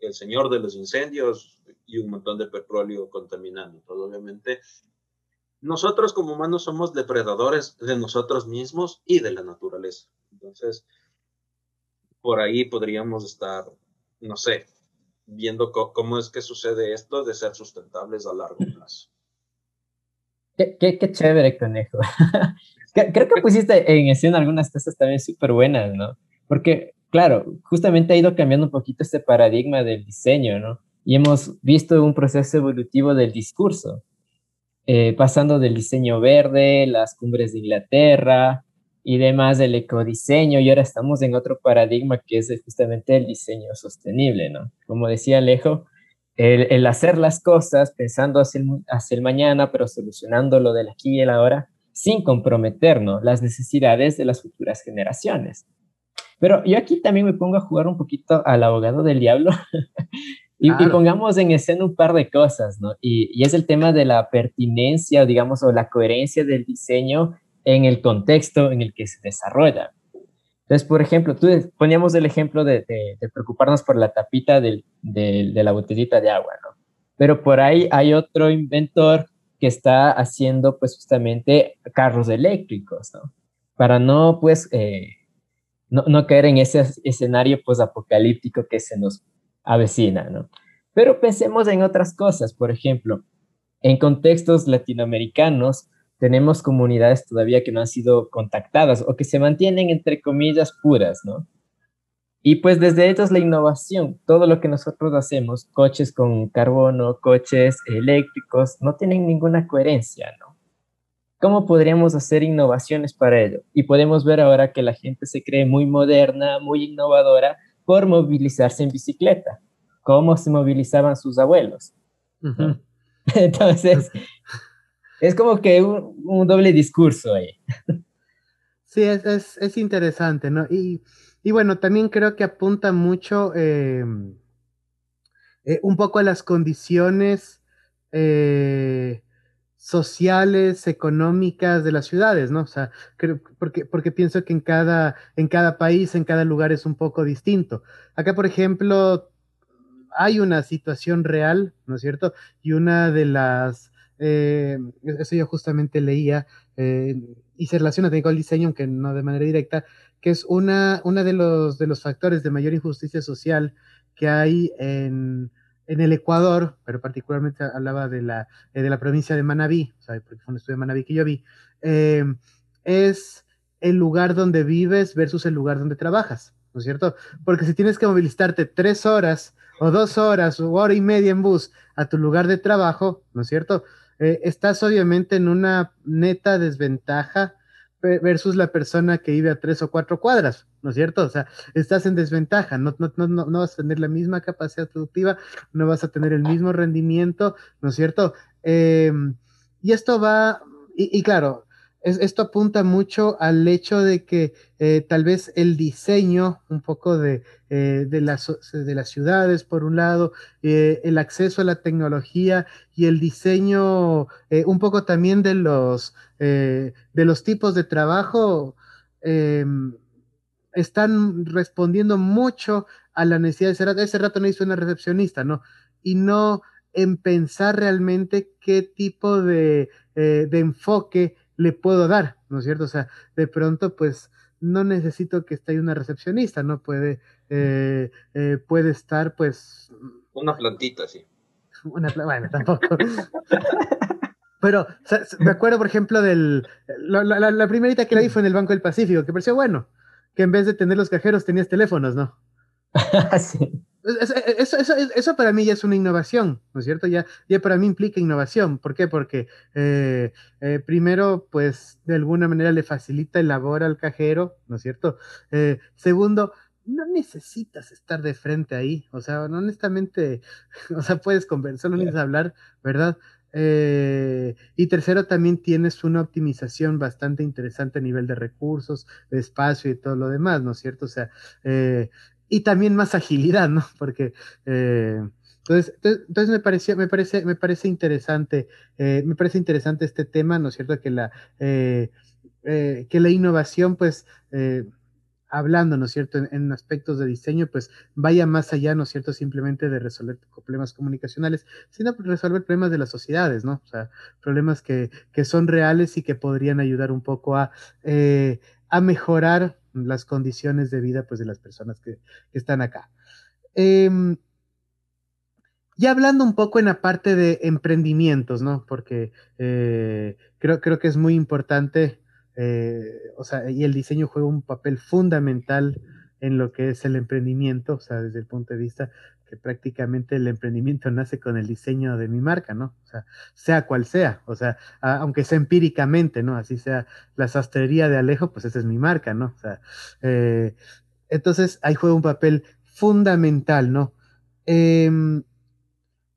el señor de los incendios y un montón de petróleo contaminando. Todo obviamente nosotros como humanos somos depredadores de nosotros mismos y de la naturaleza. Entonces, por ahí podríamos estar, no sé, viendo cómo es que sucede esto de ser sustentables a largo plazo. Qué, qué, chévere, conejo. [laughs] Creo que pusiste en escena algunas cosas también súper buenas, ¿no? Porque, claro, justamente ha ido cambiando un poquito este paradigma del diseño, ¿no? Y hemos visto un proceso evolutivo del discurso. Eh, pasando del diseño verde, las cumbres de Inglaterra y demás del ecodiseño, y ahora estamos en otro paradigma que es justamente el diseño sostenible, ¿no? Como decía Alejo, el, hacer las cosas pensando hacia el, hacia el, mañana, pero solucionando lo del aquí y el ahora, sin comprometernos las necesidades de las futuras generaciones. Pero yo aquí también me pongo a jugar un poquito al abogado del diablo [laughs] Y, pongamos en escena un par de cosas, ¿no? Y, y, es el tema de la pertinencia, digamos, o la coherencia del diseño en el contexto en el que se desarrolla. Entonces, por ejemplo, tú poníamos el ejemplo de, de, preocuparnos por la tapita del, de la botellita de agua, ¿no? Pero por ahí hay otro inventor que está haciendo, pues, justamente carros eléctricos, ¿no? Para no, pues, eh, no, no caer en ese escenario, pues, apocalíptico que se nos avecina, ¿no? Pero pensemos en otras cosas, por ejemplo, en contextos latinoamericanos tenemos comunidades todavía que no han sido contactadas o que se mantienen entre comillas puras, ¿no? Y pues desde ellos la innovación, todo lo que nosotros hacemos, coches con carbono, coches eléctricos, no tienen ninguna coherencia, ¿no? ¿Cómo podríamos hacer innovaciones para ello? Y podemos ver ahora que la gente se cree muy moderna, muy innovadora, por movilizarse en bicicleta, como se movilizaban sus abuelos. [laughs] Entonces, es como que un, doble discurso ahí. Sí, es, es, interesante, ¿no? Y, y, bueno, también creo que apunta mucho em, eh, un poco a las condiciones eh, sociales, económicas de las ciudades, ¿no? O sea, porque, porque pienso que en cada, en cada país, en cada lugar es un poco distinto. Acá, por ejemplo, hay una situación real, ¿no es cierto? Y una de las, eh, eso yo justamente leía, eh, y se relaciona con el diseño, aunque no de manera directa, que es una, una de, los, de los factores de mayor injusticia social que hay en, en el Ecuador, pero particularmente hablaba de la, eh, de la provincia de Manabí, porque fue un estudio de Manabí que yo vi, eh, es el lugar donde vives versus el lugar donde trabajas, ¿no es cierto? Porque si tienes que movilizarte tres horas o dos horas o hora y media en bus a tu lugar de trabajo, ¿no es cierto? Eh, estás obviamente en una neta desventaja versus la persona que vive a tres o cuatro cuadras, ¿no es cierto? O sea, estás en desventaja, no, no, no, no vas a tener la misma capacidad productiva, no vas a tener el mismo rendimiento, ¿no es cierto? Em, y esto va, y, claro, esto apunta mucho al hecho de que eh, tal vez el diseño un poco de, eh, de, las, de las ciudades, por un lado, eh, el acceso a la tecnología y el diseño un poco también de los, de los tipos de trabajo, están respondiendo mucho a la necesidad de ese rato. Ese rato no hizo una recepcionista, ¿no? Y no en pensar realmente qué tipo de, de enfoque le puedo dar, ¿no es cierto? O sea, de pronto, pues no necesito que esté ahí una recepcionista, ¿no? Puede, eh, eh, puede estar, pues... Una plantita, sí. Una, bueno, tampoco. [laughs] Pero me acuerdo, por ejemplo, del. La, la, primerita que la vi fue en el Banco del Pacífico, que pareció bueno, que en vez de tener los cajeros tenías teléfonos, ¿no? [laughs] sí. Eso, eso, eso, para mí ya es una innovación, ¿no es cierto? Ya, ya para mí implica innovación. ¿Por qué? Porque eh, eh, primero, pues de alguna manera le facilita el labor al cajero, ¿no es cierto? Eh, segundo, no necesitas estar de frente ahí, o sea, honestamente, [laughs] o sea, puedes conversar, no necesitas hablar, ¿verdad? y tercero, también tienes una optimización bastante interesante a nivel de recursos, de espacio y todo lo demás, ¿no es cierto? O sea, y también más agilidad, ¿no? Porque eh, entonces, entonces me pareció, me parece, me parece interesante, eh, me parece interesante este tema, ¿no es cierto? Que la, eh, que la innovación, pues, hablando, ¿no es cierto?, en, aspectos de diseño, pues vaya más allá, ¿no es cierto?, simplemente de resolver problemas comunicacionales, sino resolver problemas de las sociedades, ¿no? O sea, problemas que, que son reales y que podrían ayudar un poco a, a mejorar las condiciones de vida pues, de las personas que, están acá. Eh, ya hablando un poco en la parte de emprendimientos, ¿no? Porque eh, creo, creo que es muy importante, eh, o sea, y el diseño juega un papel fundamental en lo que es el emprendimiento, o sea, desde el punto de vista que prácticamente el emprendimiento nace con el diseño de mi marca, ¿no? O sea, sea cual sea, o sea, aunque sea empíricamente, ¿no? Así sea la sastrería de Alejo, pues esa es mi marca, ¿no? O sea, eh, entonces ahí juega un papel fundamental, ¿no? Em,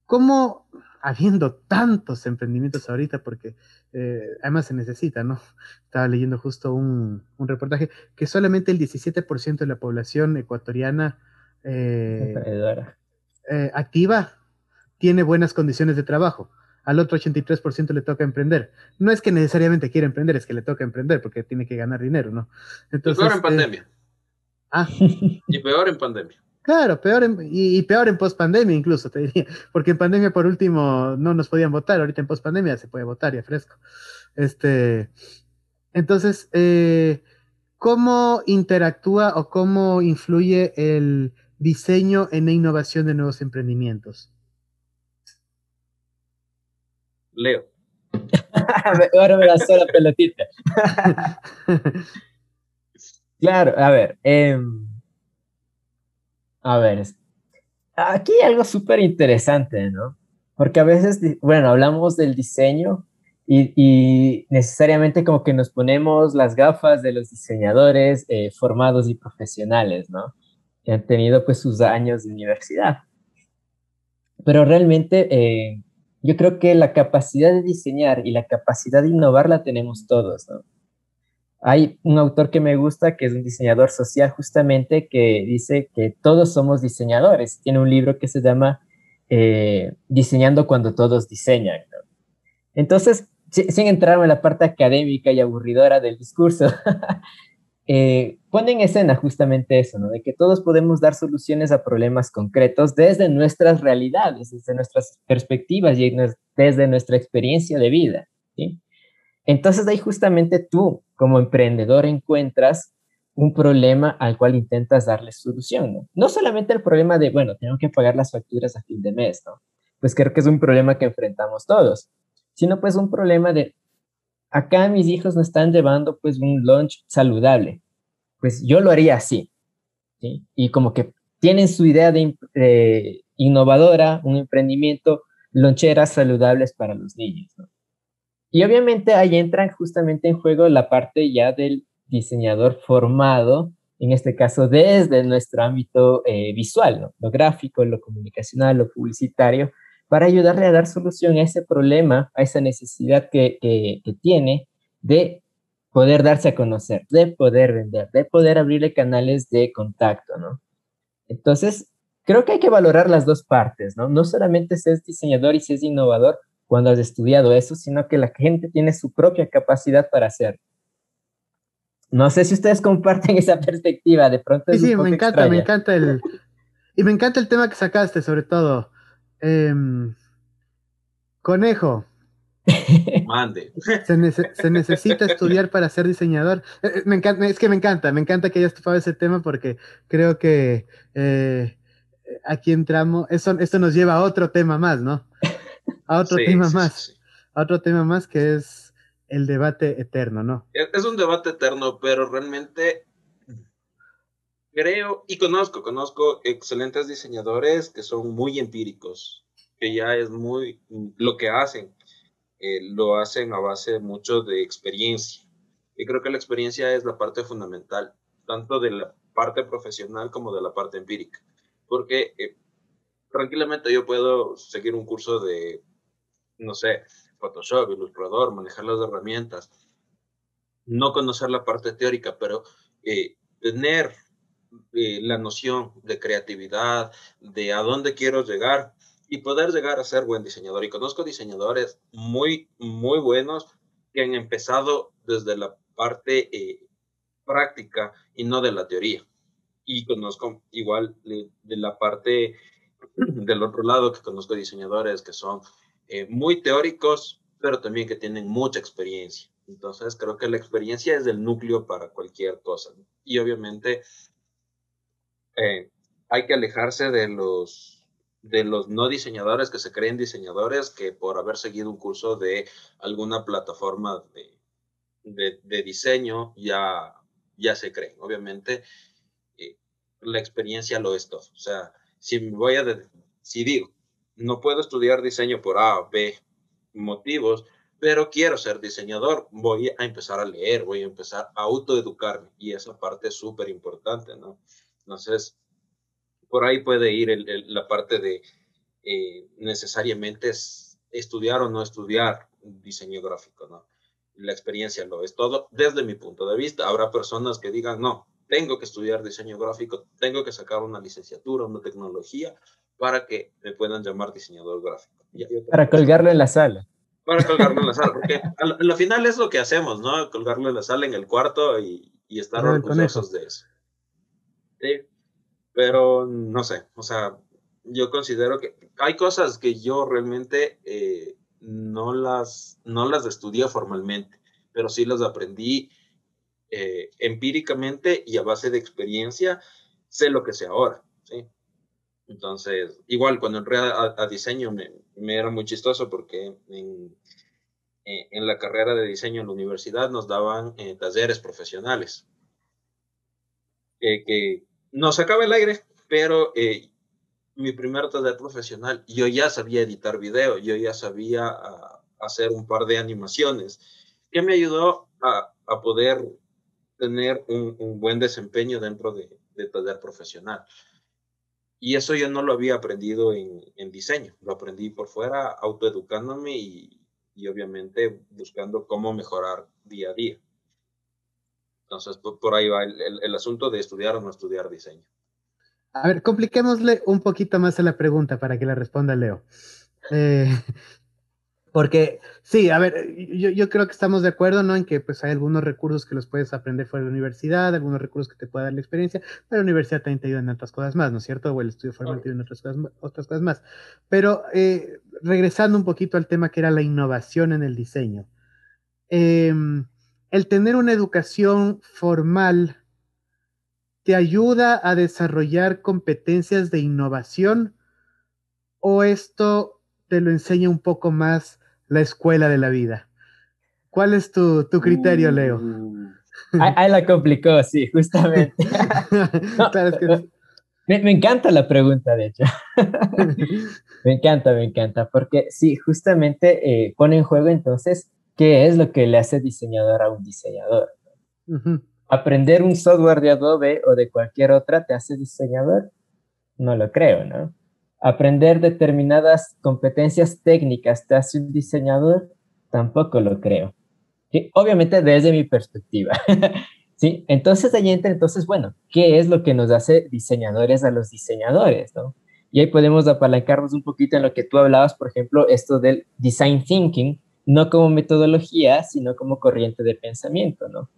¿Cómo, habiendo tantos emprendimientos ahorita, porque eh, además se necesita, ¿no? Estaba leyendo justo un, un reportaje que solamente el 17% de la población ecuatoriana eh, eh, activa tiene buenas condiciones de trabajo. Al otro 83% le toca emprender. No es que necesariamente quiera emprender, es que le toca emprender porque tiene que ganar dinero, ¿no? Entonces, y peor en eh, pandemia. ah. Y peor en pandemia. Claro, peor y, peor en post-pandemia incluso, te diría. Porque en pandemia, por último, no nos podían votar. Ahorita en post-pandemia se puede votar ya fresco. Este, entonces, eh, ¿cómo interactúa o cómo influye el diseño en la innovación de nuevos emprendimientos? Leo. [laughs] Ahora me la sola pelotita. [laughs] claro, a ver. Em, a ver, aquí hay algo súper interesante, ¿no? Porque a veces, bueno, hablamos del diseño y, necesariamente como que nos ponemos las gafas de los diseñadores eh, formados y profesionales, ¿no? Que han tenido pues sus años de universidad. Pero realmente eh, yo creo que la capacidad de diseñar y la capacidad de innovar la tenemos todos, ¿no? Hay un autor que me gusta, que es un diseñador social justamente, que dice que todos somos diseñadores. Tiene un libro que se llama eh, Diseñando cuando todos diseñan. ¿no? Entonces, sin entrar en la parte académica y aburridora del discurso, [laughs] eh, pone en escena justamente eso, ¿no? De que todos podemos dar soluciones a problemas concretos desde nuestras realidades, desde nuestras perspectivas y desde nuestra experiencia de vida. Entonces ahí justamente tú, como emprendedor, encuentras un problema al cual intentas darle solución, ¿no? No solamente el problema de, bueno, tengo que pagar las facturas a fin de mes, ¿no? Pues creo que es un problema que enfrentamos todos, sino pues un problema de, acá mis hijos no están llevando pues un lunch saludable. Pues yo lo haría así. ¿sí? Y como que tienen su idea de, innovadora, un emprendimiento, loncheras saludables para los niños. Y obviamente ahí entran justamente en juego la parte ya del diseñador formado, en este caso desde nuestro ámbito eh, visual, lo gráfico, lo comunicacional, lo publicitario, para ayudarle a dar solución a ese problema, a esa necesidad que, tiene de poder darse a conocer, de poder vender, de poder abrirle canales de contacto, ¿no? Entonces, creo que hay que valorar las dos partes, ¿no? No solamente ser diseñador y ser innovador cuando has estudiado eso, sino que la gente tiene su propia capacidad para hacerlo. No sé si ustedes [laughs] comparten esa perspectiva, de pronto. Sí, sí, me encanta, me encanta el... Y me encanta el tema que sacaste, sobre todo Em, conejo, [laughs] Mande. Se, necesita estudiar para ser diseñador. Eh, eh, me encanta, es que me encanta, me encanta que hayas tocado ese tema porque creo que eh, aquí entramos, eso, esto nos lleva a otro tema más, ¿no? A otro tema más. A otro tema más que es el debate eterno, ¿no? Es un debate eterno, pero realmente creo y conozco, conozco excelentes diseñadores que son muy empíricos, que ya es muy lo que hacen, eh, lo hacen a base mucho de experiencia. Y creo que la experiencia es la parte fundamental, tanto de la parte profesional como de la parte empírica. Porque eh, tranquilamente yo puedo seguir un curso de, no sé, Photoshop, ilustrador, manejar las herramientas, no conocer la parte teórica, pero eh, tener eh, la noción de creatividad, de a dónde quiero llegar y poder llegar a ser buen diseñador. Y conozco diseñadores muy, muy buenos que han empezado desde la parte eh, práctica y no de la teoría. Y conozco igual de, la parte [clears throat] del otro lado que conozco diseñadores que son eh, muy teóricos, pero también que tienen mucha experiencia. Entonces creo que la experiencia es el núcleo para cualquier cosa. Y obviamente eh, hay que alejarse de los, de los no diseñadores que se creen diseñadores que por haber seguido un curso de alguna plataforma de, de, diseño ya, ya se creen. Obviamente, eh, la experiencia lo es todo. O sea, si voy a, si digo, no puedo estudiar diseño por A o B motivos, pero quiero ser diseñador, voy a empezar a leer, voy a empezar a autoeducarme y esa parte es súper importante, ¿no? Entonces, por ahí puede ir la parte de eh, necesariamente estudiar o no estudiar diseño gráfico, ¿no? La experiencia lo es todo desde mi punto de vista. Habrá personas que digan, no, tengo que estudiar diseño gráfico, tengo que sacar una licenciatura, una tecnología para que me puedan llamar diseñador gráfico. Para colgarlo en la sala. Para colgarlo en la sala, porque [laughs] al, final es lo que hacemos, ¿no? Colgarlo en la sala, en el cuarto y, y estar orgullosos de eso. Sí, pero no sé, o sea, yo considero que hay cosas que yo realmente eh, no, las, no las estudié formalmente, pero sí las aprendí eh, empíricamente y a base de experiencia, sé lo que sé ahora, ¿sí? Entonces, igual cuando entré a, diseño me, era muy chistoso porque en, en, la carrera de diseño en la universidad nos daban eh, talleres profesionales. que nos sacaba el aire, pero eh, mi primer taller profesional, yo ya sabía editar video, yo ya sabía ah, hacer un par de animaciones, que me ayudó a, a poder tener un, un, buen desempeño dentro de, de, taller profesional. Y eso yo no lo había aprendido en, en diseño, lo aprendí por fuera, autoeducándome y, y obviamente buscando cómo mejorar día a día. Entonces, por, ahí va el, asunto de estudiar o no estudiar diseño. A ver, compliquémosle un poquito más a la pregunta para que la responda Leo. Eh, [laughs] porque sí, a ver, yo, creo que estamos de acuerdo, ¿no? En que pues hay algunos recursos que los puedes aprender fuera de la universidad, algunos recursos que te puede dar la experiencia, pero la universidad también te ayuda en otras cosas más, ¿no es cierto? O el estudio formal te ayuda en otras cosas, otras cosas más. Pero eh, regresando un poquito al tema que era la innovación en el diseño. Eh, el tener una educación formal te ayuda a desarrollar competencias de innovación o esto te lo enseña un poco más la escuela de la vida? ¿Cuál es tu, criterio, Leo? Uh. ahí, la complicó, sí, justamente. [laughs] me, encanta la pregunta, de hecho. [laughs] [laughs] me encanta, me encanta, porque sí, justamente eh, pone en juego entonces qué es lo que le hace diseñador a un diseñador. Aprender un software de Adobe o de cualquier otra te hace diseñador, no lo creo, ¿no? Aprender determinadas competencias técnicas te hace un diseñador, tampoco lo creo. Obviamente desde mi perspectiva. [laughs] ¿Sí? Entonces ahí entra, entonces, bueno, ¿qué es lo que nos hace diseñadores a los diseñadores, ¿no? Y ahí podemos apalancarnos un poquito en lo que tú hablabas, por ejemplo, esto del design thinking, no como metodología, sino como corriente de pensamiento, ¿no?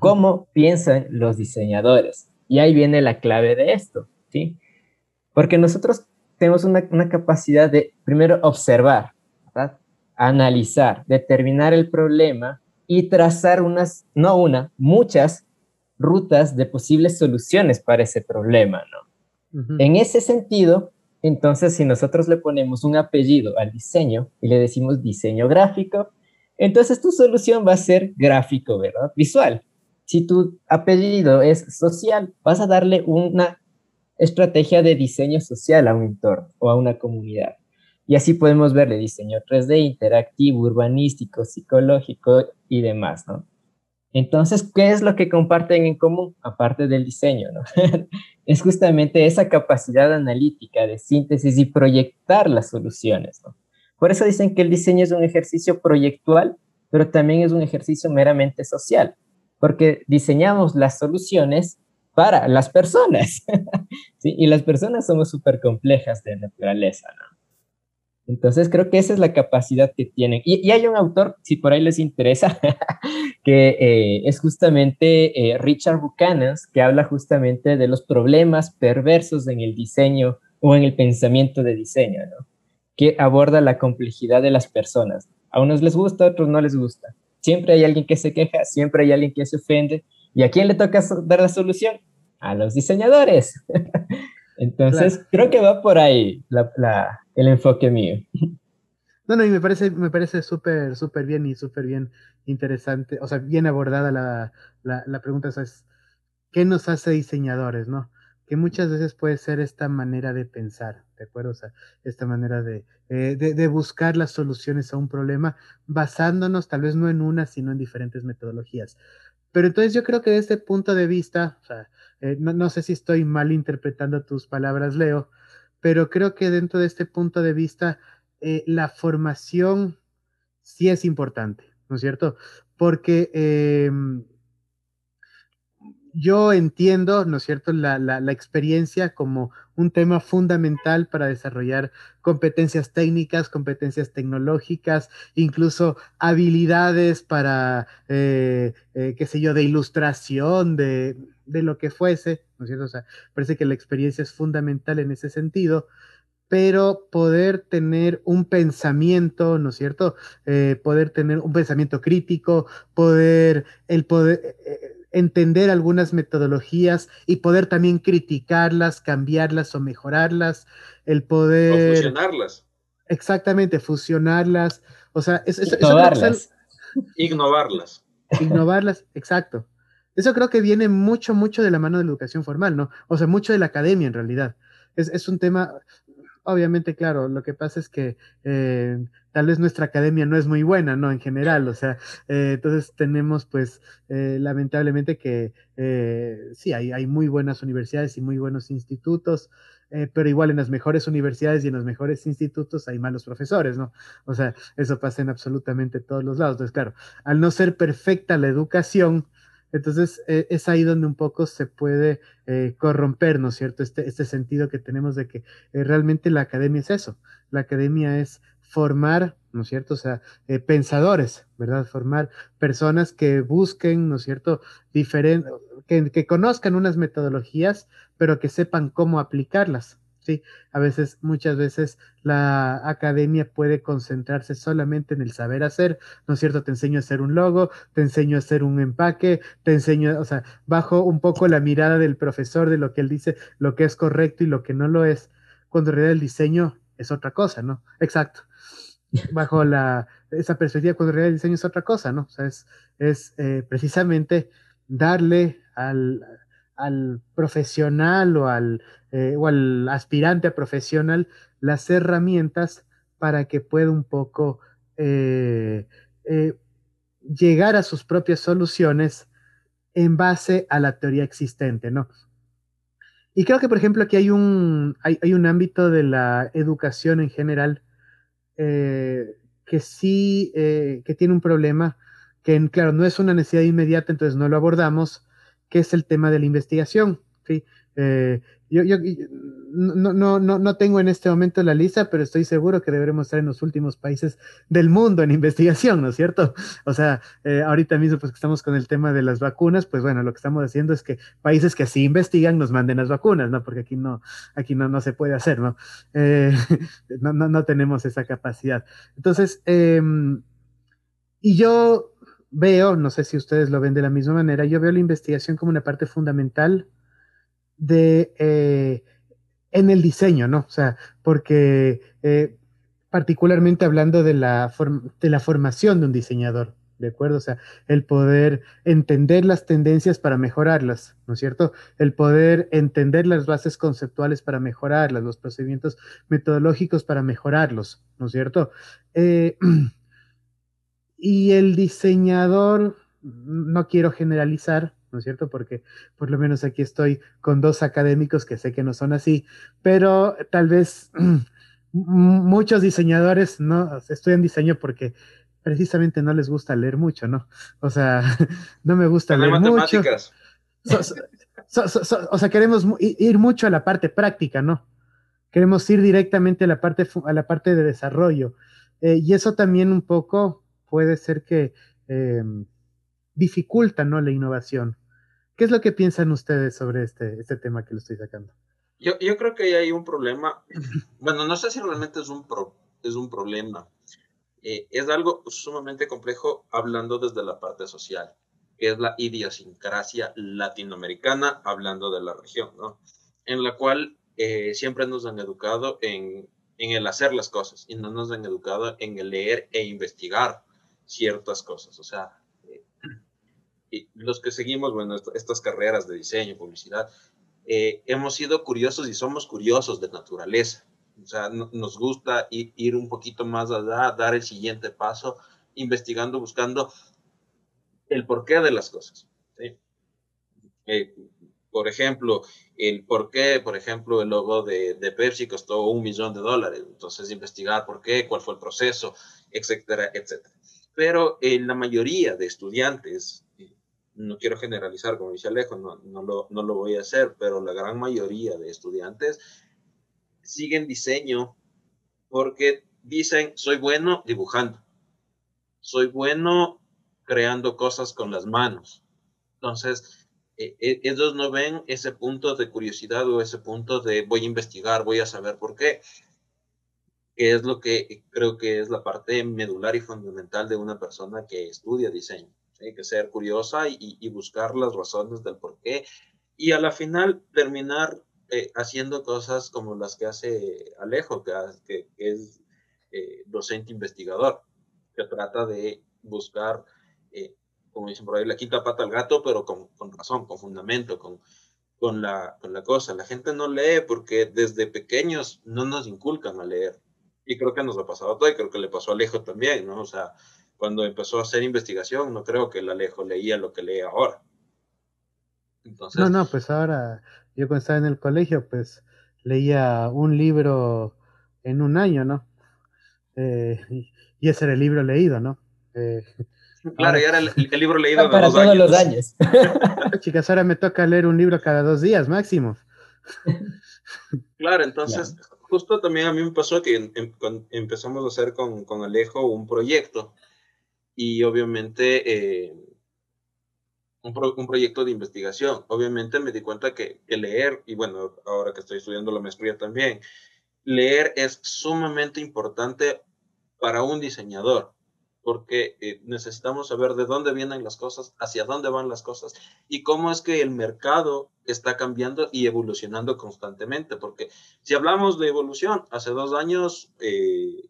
¿Cómo piensan los diseñadores? Y ahí viene la clave de esto, ¿sí? Porque nosotros tenemos una, capacidad de, primero, observar, ¿verdad? analizar, determinar el problema y trazar unas, no una, muchas rutas de posibles soluciones para ese problema, ¿no? En ese sentido, entonces si nosotros le ponemos un apellido al diseño y le decimos diseño gráfico, entonces tu solución va a ser gráfico, ¿verdad? Visual. Si tu apellido es social, vas a darle una estrategia de diseño social a un entorno o a una comunidad. Y así podemos verle diseño 3D, interactivo, urbanístico, psicológico y demás, ¿no? Entonces, ¿qué es lo que comparten en común, aparte del diseño? ¿no? [laughs] es justamente esa capacidad analítica de síntesis y proyectar las soluciones. ¿no? Por eso dicen que el diseño es un ejercicio proyectual, pero también es un ejercicio meramente social, porque diseñamos las soluciones para las personas. [laughs] Y las personas somos súper complejas de naturaleza. ¿no? Entonces creo que esa es la capacidad que tienen. Y, hay un autor, si por ahí les interesa, [laughs] que eh, es justamente eh, Richard Buchanan, que habla justamente de los problemas perversos en el diseño o en el pensamiento de diseño, ¿no? que aborda la complejidad de las personas. A unos les gusta, a otros no les gusta. Siempre hay alguien que se queja, siempre hay alguien que se ofende. ¿Y a quién le toca dar la solución? A los diseñadores. [laughs] Entonces, creo que va por ahí la, el enfoque mío. No, no, y me parece, me parece súper, súper bien y súper bien interesante, o sea, bien abordada la, la, pregunta, es, ¿qué nos hace diseñadores, no? Que muchas veces puede ser esta manera de pensar, ¿de acuerdo? O sea, esta manera de, eh, de, buscar las soluciones a un problema basándonos tal vez no en una, sino en diferentes metodologías. Pero entonces yo creo que desde este punto de vista, o sea, eh, no, no sé si estoy mal interpretando tus palabras, Leo, pero creo que dentro de este punto de vista, eh, la formación sí es importante, ¿no es cierto? Porque em, yo entiendo, ¿no es cierto?, la, experiencia como un tema fundamental para desarrollar competencias técnicas, competencias tecnológicas, incluso habilidades para, eh, eh, qué sé yo, de ilustración, de, de, lo que fuese, ¿no es cierto? O sea, parece que la experiencia es fundamental en ese sentido, pero poder tener un pensamiento, ¿no es cierto? Eh, poder tener un pensamiento crítico, poder, el poder entender algunas metodologías y poder también criticarlas, cambiarlas o mejorarlas, el poder... O fusionarlas. Exactamente, fusionarlas. O sea, es, Innovarlas. [laughs] Ignovarlas. Ignovarlas, exacto. Eso creo que viene mucho, mucho de la mano de la educación formal, ¿no? O sea, mucho de la academia en realidad. Es, es un tema, obviamente, claro, lo que pasa es que eh, tal vez nuestra academia no es muy buena, ¿no? En general, o sea, eh, entonces tenemos pues eh, lamentablemente que sí, hay, hay, muy buenas universidades y muy buenos institutos, pero igual en las mejores universidades y en los mejores institutos hay malos profesores, ¿no? O sea, eso pasa en absolutamente todos los lados. Entonces, claro, al no ser perfecta la educación, entonces, eh, es ahí donde un poco se puede eh, corromper, ¿no es cierto? Este, este sentido que tenemos de que eh, realmente la academia es eso. La academia es formar, ¿no es cierto? O sea, pensadores, ¿verdad? Formar personas que busquen, ¿no es cierto? Diferente, que, que conozcan unas metodologías, pero que sepan cómo aplicarlas. ¿Sí? A veces, muchas veces la academia puede concentrarse solamente en el saber hacer, ¿no es cierto? Te enseño a hacer un logo, te enseño a hacer un empaque, te enseño, o sea, bajo un poco la mirada del profesor de lo que él dice, lo que es correcto y lo que no lo es, cuando en realidad el diseño es otra cosa, ¿no? Exacto. Bajo la, esa perspectiva, cuando en realidad el diseño es otra cosa, ¿no? O sea, es, es eh, precisamente darle al, al profesional o al, eh, o al aspirante a profesional las herramientas para que pueda un poco eh, eh, llegar a sus propias soluciones en base a la teoría existente, ¿no? Y creo que, por ejemplo, aquí hay un, hay, hay un ámbito de la educación en general que sí, que tiene un problema, que claro, no es una necesidad inmediata, entonces no lo abordamos, que es el tema de la investigación. ¿sí? Eh, yo, yo no, no, no, no tengo en este momento la lista, pero estoy seguro que deberemos estar en los últimos países del mundo en [laughs] investigación, ¿no es cierto? O sea, eh, ahorita mismo, pues que estamos con el tema de las vacunas, pues bueno, lo que estamos haciendo es que países que así investigan nos manden las vacunas, ¿no? Porque aquí no, aquí no, no se puede hacer, ¿no? Eh, [laughs] no, no, tenemos esa capacidad. Entonces, eh, y yo veo, no sé si ustedes lo ven de la misma manera, yo veo la investigación como una parte fundamental de, eh, en el diseño, ¿no? O sea, porque eh, particularmente hablando de la, de la formación de un diseñador, ¿de acuerdo? O sea, el poder entender las tendencias para mejorarlas, ¿no es cierto? El poder entender las bases conceptuales para mejorarlas, los procedimientos metodológicos para mejorarlos, ¿no es cierto? Eh, [clears throat] y el diseñador, no quiero generalizar, ¿no es cierto? Porque por lo menos aquí estoy con dos académicos que sé que no son así, pero tal vez [clears throat] muchos diseñadores no estudian diseño porque precisamente no les gusta leer mucho, ¿no? O sea, [laughs] no me gusta leer mucho. o sea, queremos ir mucho a la parte práctica, ¿no? Queremos ir directamente a la parte, a la parte de desarrollo. Eh, y eso también un poco puede ser que eh, ¿no? La innovación. ¿Qué es lo que piensan ustedes sobre este, este tema que lo estoy sacando? Yo, yo creo que hay un problema, [clears throat] bueno, no sé si realmente es un, pro, es un problema, eh, es algo sumamente complejo hablando desde la parte social, que es la idiosincrasia latinoamericana, hablando de la región, ¿no? En la cual eh, siempre nos han educado en, en el hacer las cosas y no nos han educado en el leer e investigar ciertas cosas. O sea, los que seguimos, bueno, estas carreras de diseño, publicidad, eh, hemos sido curiosos y somos curiosos de naturaleza. O sea, nos gusta ir, un poquito más allá, dar el siguiente paso, investigando, buscando el porqué de las cosas. Eh, por ejemplo, el por qué, por ejemplo, el logo de, de, Pepsi costó un millón de dólares. Entonces, investigar por qué, cuál fue el proceso, etcétera, etcétera. Pero en la mayoría de estudiantes no quiero generalizar, como dice Alejo, no, no, lo, no lo voy a hacer, pero la gran mayoría de estudiantes siguen diseño porque dicen, soy bueno dibujando, soy bueno creando cosas con las manos. Entonces, eh, eh, ellos no ven ese punto de curiosidad o ese punto de voy a investigar, voy a saber por qué, que es lo que creo que es la parte medular y fundamental de una persona que estudia diseño. Hay que ser curiosa y, buscar las razones del por qué. Y a la final terminar eh, haciendo cosas como las que hace Alejo, que, es eh, docente investigador, que trata de buscar, eh, como dicen por ahí, la quinta pata al gato, pero con, razón, con fundamento, con, con, la, con la cosa. La gente no lee porque desde pequeños no nos inculcan a leer. Y creo que nos ha pasado a todo y creo que le pasó a Alejo también, ¿no? O sea, cuando empezó a hacer investigación, no creo que el Alejo leía lo que lee ahora. Entonces, no, no, pues ahora, yo cuando estaba en el colegio, pues leía un libro en un año, ¿no? Eh, [laughs] y ese era el libro leído, ¿no? Eh, [laughs] claro, y era el, libro leído para todos los años. [laughs] Chicas, ahora me toca leer un libro cada dos días máximo. Claro, entonces, justo también a mí me pasó que empezamos a hacer con, con Alejo un proyecto y obviamente eh, un, un, proyecto de investigación. Obviamente me di cuenta que, que, leer, y bueno, ahora que estoy estudiando la maestría también, leer es sumamente importante para un diseñador, porque eh, necesitamos saber de dónde vienen las cosas, hacia dónde van las cosas y cómo es que el mercado está cambiando y evolucionando constantemente, porque si hablamos de evolución, hace dos años eh,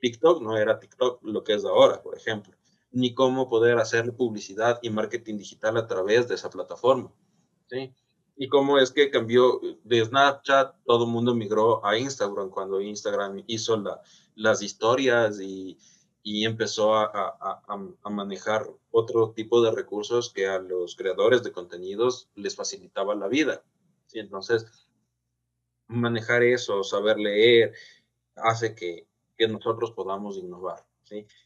TikTok no era TikTok lo que es ahora, por ejemplo ni cómo poder hacer publicidad y marketing digital a través de esa plataforma. ¿sí? Y cómo es que cambió de Snapchat, todo el mundo migró a Instagram cuando Instagram hizo la, las historias y, y empezó a, a, a, manejar otro tipo de recursos que a los creadores de contenidos les facilitaba la vida. ¿sí? Entonces, manejar eso, saber leer, hace que, que nosotros podamos innovar.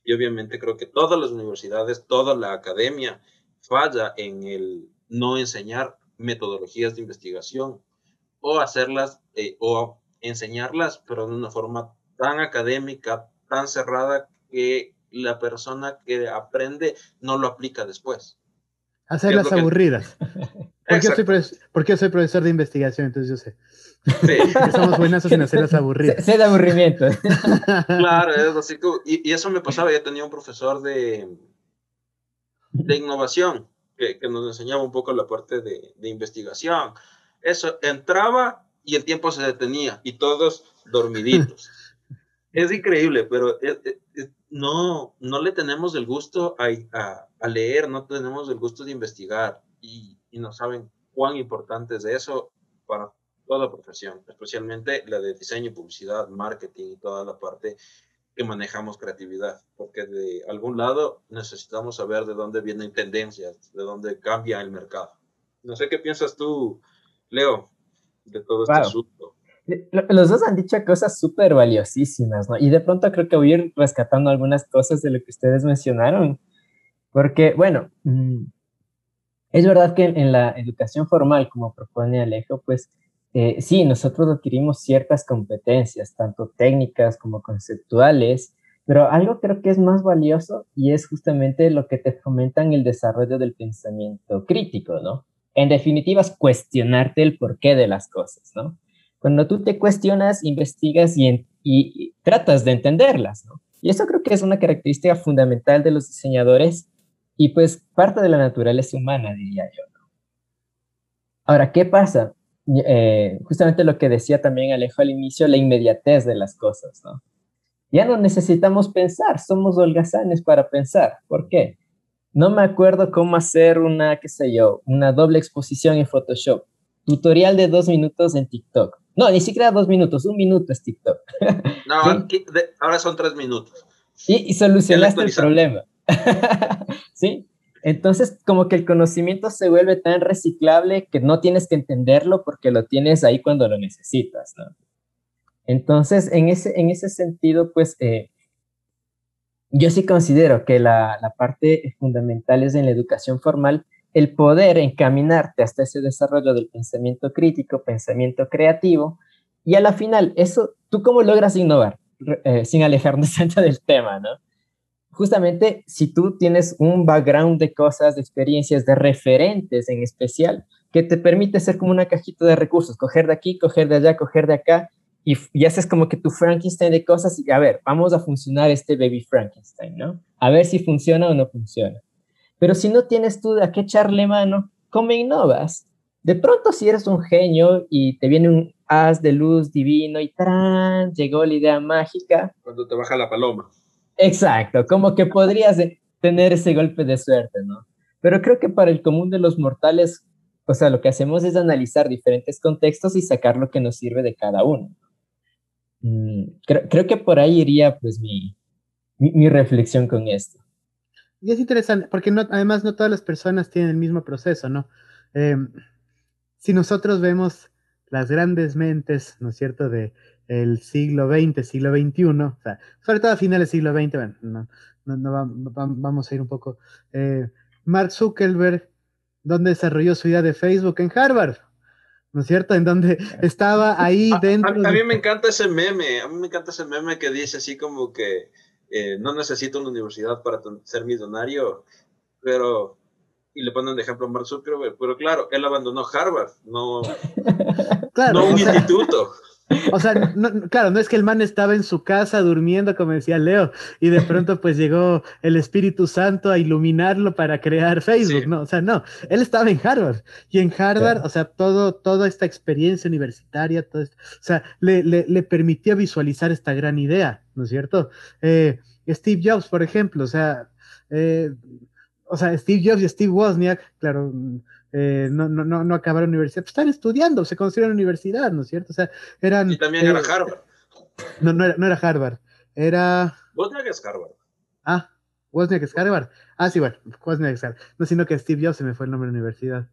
Y obviamente creo que todas las universidades, toda la academia falla en el no enseñar metodologías de investigación o hacerlas eh, o enseñarlas, pero de una forma tan académica, tan cerrada que la persona que aprende no lo aplica después. Hacerlas aburridas. [laughs] Porque yo, soy profesor de investigación, entonces yo sé. Sí. [laughs] somos buenas en hacerlas [laughs] aburridas. Sé, de aburrimiento. claro, es así y, eso me pasaba, yo tenía un profesor de, de innovación que, nos enseñaba un poco la parte de, de investigación. Eso, entraba y el tiempo se detenía y todos dormiditos. Es increíble, pero no, no le tenemos el gusto a, a, leer, no tenemos el gusto de investigar y, y, no saben cuán importante es eso para toda profesión, especialmente la de diseño, publicidad, marketing y toda la parte que manejamos creatividad, porque de algún lado necesitamos saber de dónde vienen tendencias, de dónde cambia el mercado. No sé qué piensas tú, Leo, de todo este asunto. Los dos han dicho cosas súper valiosísimas, ¿no? Y de pronto creo que voy a ir rescatando algunas cosas de lo que ustedes mencionaron, porque, bueno, mm, es verdad que en, la educación formal, como propone Alejo, pues eh, sí, nosotros adquirimos ciertas competencias, tanto técnicas como conceptuales, pero algo creo que es más valioso y es justamente lo que te fomentan el desarrollo del pensamiento crítico, ¿no? En definitiva, es cuestionarte el porqué de las cosas, ¿no? Cuando tú te cuestionas, investigas y, y, tratas de entenderlas, ¿no? Y eso creo que es una característica fundamental de los diseñadores y pues parte de la naturaleza humana, diría yo. ¿no? Ahora, ¿qué pasa? Eh, justamente lo que decía también Alejo al inicio, la inmediatez de las cosas, ¿no? Ya no necesitamos pensar, somos holgazanes para pensar. ¿Por qué? No me acuerdo cómo hacer una, qué sé yo, una doble exposición en Photoshop. Tutorial de dos minutos en TikTok. No, ni siquiera dos minutos, un minuto es TikTok. No, ahora son tres minutos. Y, y solucionaste el problema. [laughs] ¿Sí? Entonces, como que el conocimiento se vuelve tan reciclable que no tienes que entenderlo porque lo tienes ahí cuando lo necesitas, ¿no? Entonces, en ese, en ese sentido, pues, eh, yo sí considero que la, parte fundamental es en la educación formal el poder encaminarte hasta ese desarrollo del pensamiento crítico, pensamiento creativo, y a la final, eso, ¿tú cómo logras innovar? Eh, sin alejarnos [laughs] tanto del tema, ¿no? Justamente si tú tienes un background de cosas, de experiencias, de referentes en especial, que te permite ser como una cajita de recursos, coger de aquí, coger de allá, coger de acá, y, haces como que tu Frankenstein de cosas y a ver, vamos a funcionar este baby Frankenstein, ¿no? A ver si funciona o no funciona. Pero si no tienes tú a qué echarle mano, ¿cómo innovas? De pronto si eres un genio y te viene un haz de luz divino y ¡tran! llegó la idea mágica. Cuando te baja la paloma. Exacto, como que podrías tener ese golpe de suerte, ¿no? Pero creo que para el común de los mortales, o sea, lo que hacemos es analizar diferentes contextos y sacar lo que nos sirve de cada uno. Mm, creo, que por ahí iría pues mi, mi, reflexión con esto. Y es interesante, porque no, además no todas las personas tienen el mismo proceso, ¿no? Em, si nosotros vemos las grandes mentes, ¿no es cierto?, de el siglo XX, siglo XXI, o sea, sobre todo a finales del siglo XX, bueno, no, no, vamos a ir un poco. Eh, Mark Zuckerberg, ¿dónde desarrolló su idea de Facebook? En Harvard. ¿no es cierto? En donde [laughs] estaba ahí dentro. A, mí me encanta ese meme, a mí me encanta ese meme que dice así como que eh, no necesito una universidad para ser millonario, pero, y le ponen de ejemplo a Mark Zuckerberg, pero claro, él abandonó Harvard, no, [laughs] no un instituto. O sea, claro, no es que el man estaba en su casa durmiendo, como decía Leo, y de pronto pues llegó el Espíritu Santo a iluminarlo para crear Facebook, ¿no? O sea, no, él estaba en Harvard, y en Harvard, o sea, todo, toda esta experiencia universitaria, todo esto, o sea, le, le, permitió visualizar esta gran idea, ¿no es cierto? Eh, Steve Jobs, por ejemplo, o sea, eh, o sea, Steve Jobs y Steve Wozniak, claro, eh, no, no, no, no acabaron universidad, pues están estudiando, se consideran universidad, ¿no es cierto? O sea, eran... Y también era eh, Harvard. No, no era, no era Harvard, era... Wozniak es Harvard. Ah, Wozniak es Harvard. Ah, sí, bueno, Wozniak es Harvard. No, sino que Steve Jobs se me fue el nombre de la universidad.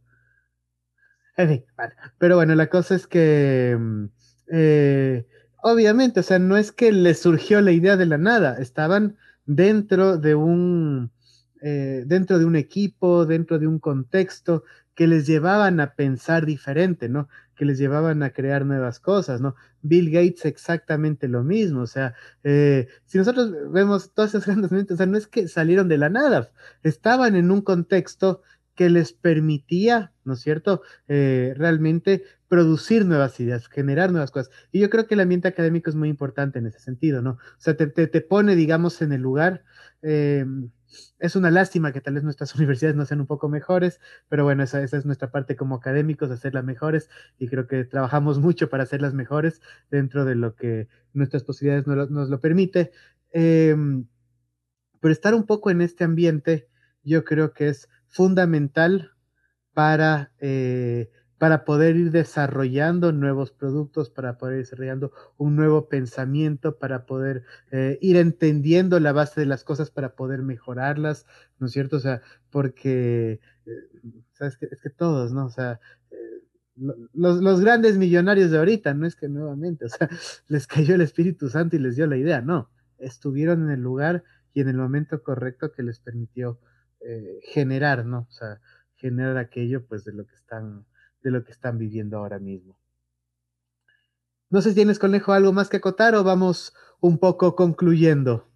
En fin, vale. Pero bueno, la cosa es que... Mm, eh, obviamente, o sea, no es que les surgió la idea de la nada, estaban dentro de un... dentro de un equipo, dentro de un contexto, que les llevaban a pensar diferente, ¿no? que les llevaban a crear nuevas cosas, ¿no? Bill Gates exactamente lo mismo, o sea, eh, si nosotros vemos todas esas [laughs] grandes mentes, o sea, no es que salieron de la nada, estaban en un contexto que les permitía, ¿no es cierto?, eh, realmente producir nuevas ideas, generar nuevas cosas. Y yo creo que el ambiente académico es muy importante en ese sentido, ¿no? O sea, te, te, pone, digamos, en el lugar. Eh, es una lástima que tal vez nuestras [laughs] universidades no sean un poco mejores, pero bueno, esa, es nuestra parte como académicos, hacerlas mejores, y creo que trabajamos mucho para hacerlas mejores dentro de lo que nuestras posibilidades nos, nos lo permite. Eh, pero estar un poco en este ambiente, yo creo que es fundamental para, eh, para poder ir desarrollando nuevos productos, para poder ir desarrollando un nuevo pensamiento, para poder eh, ir entendiendo la base de las cosas, para poder mejorarlas, ¿no es cierto? O sea, porque, eh, ¿sabes? Que, es que todos, ¿no? O sea, los, los, grandes millonarios de ahorita, no es que nuevamente, o sea, [laughs] les cayó el Espíritu Santo y les dio la idea, no, estuvieron en el lugar y en el momento correcto que les permitió eh, generar, ¿no? O sea, generar aquello pues de lo que están, de lo que están viviendo ahora mismo. No sé si tienes, Conejo, algo más que acotar o vamos un poco concluyendo.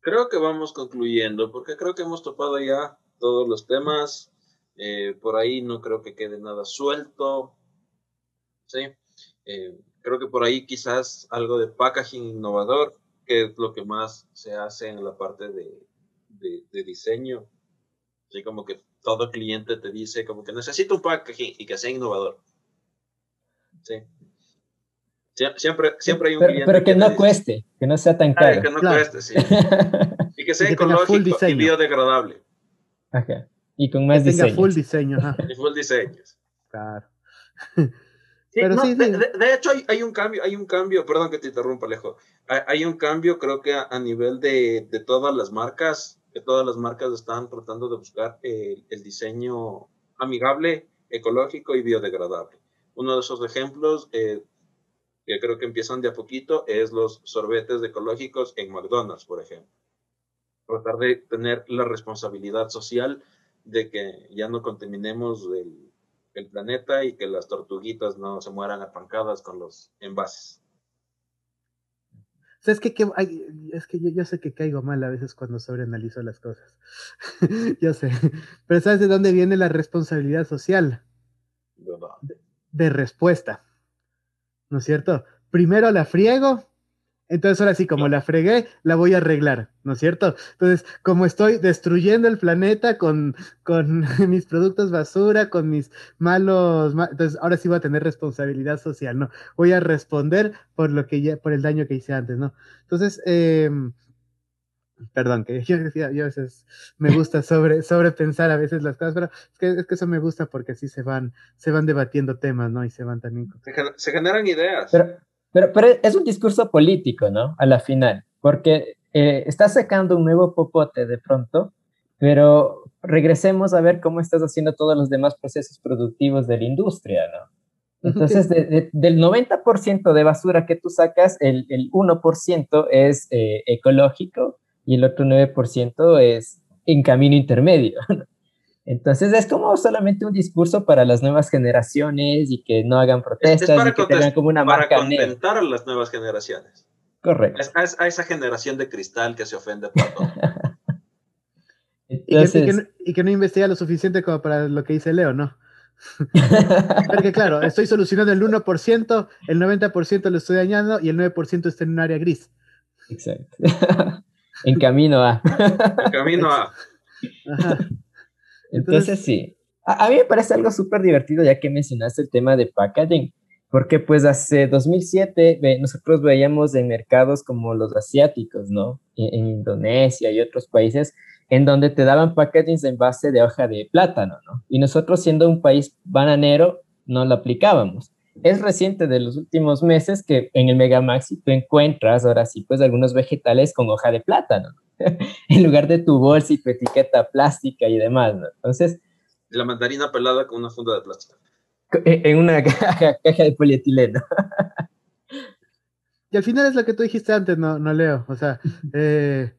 Creo que vamos concluyendo, porque creo que hemos topado ya todos los temas. Eh, por ahí no creo que quede nada suelto. Sí. Eh, creo que por ahí quizás algo de packaging innovador, que es lo que más se hace en la parte de, de, diseño. Así como que todo cliente te dice como que necesito un packaging y que sea innovador. Sí. Siempre, siempre hay un pero, cliente. Pero que, no cueste, que no sea tan caro. que no cueste, sí. [laughs] y que sea ecológico y biodegradable. Ajá. Y con más diseño. full diseño. [laughs] Y full diseños. Claro. de, hecho, hay, un cambio, hay un cambio, perdón que te interrumpa, Alejo. Hay, un cambio, creo que a, nivel de, todas las marcas, que todas las marcas están tratando de buscar el, diseño amigable, ecológico y biodegradable. Uno de esos ejemplos eh, que creo que empiezan de a poquito es los sorbetes ecológicos en McDonald's, por ejemplo. Tratar de tener la responsabilidad social de que ya no contaminemos el, el planeta y que las tortuguitas no se mueran apancadas con los envases. Es que, es que yo, sé que caigo mal a veces cuando sobreanalizo las cosas. [laughs] yo sé. Pero ¿sabes de dónde viene la responsabilidad social? de respuesta. ¿No es cierto? Primero la friego entonces ahora sí, como la fregué, la voy a arreglar, ¿no es cierto? Entonces, como estoy destruyendo el planeta con, con [laughs] mis productos basura, con mis malos, entonces ahora sí voy a tener responsabilidad social, ¿no? Voy a responder por lo que ya, por el daño que hice antes, ¿no? Entonces, em, perdón, que [laughs] yo, yo, a veces me [laughs] gusta sobre, sobrepensar a veces las cosas, pero es que, es que eso me gusta porque así se van, se van debatiendo temas, ¿no? Y se van también... Se, generan ideas. Pero, pero es un discurso político, ¿no? A la final, porque eh, estás sacando un nuevo popote de pronto, pero regresemos a ver cómo estás haciendo todos los demás procesos productivos de la industria, ¿no? Entonces, del 90% de basura que tú sacas, el, el 1% es eh, ecológico y el otro 9% es en camino intermedio. [laughs] ¿no? Entonces es como solamente un discurso para las nuevas generaciones y que no hagan protestas y que tengan como una marca Para contentar a las nuevas generaciones. Correcto. a, esa generación de cristal que se ofende por todo. [laughs] y, que, no, investiga lo suficiente como para lo que dice Leo, ¿no? [laughs] Porque claro, estoy solucionando el 1%, el 90% lo estoy dañando y el 9% está en un área gris. Exacto. [laughs] en camino a. en camino a. Ajá. Entonces, sí, a, mí me parece algo súper divertido ya que mencionaste el tema de packaging, porque pues hace 2007 nosotros veíamos en mercados como los asiáticos, ¿no? En, Indonesia y otros países en donde te daban packagings en base de hoja de plátano, ¿no? Y nosotros siendo un país bananero no lo aplicábamos. Es reciente de los últimos meses que en el Megamaxi tú encuentras ahora sí pues algunos vegetales con hoja de plátano. [laughs] en lugar de tu bolsa y tu etiqueta plástica y demás, ¿no? Entonces... La mandarina pelada con una funda de plástico. E, en una [laughs] caja, de polietileno. Y al final es lo que tú dijiste antes, no, no Leo. O sea, [laughs] eh,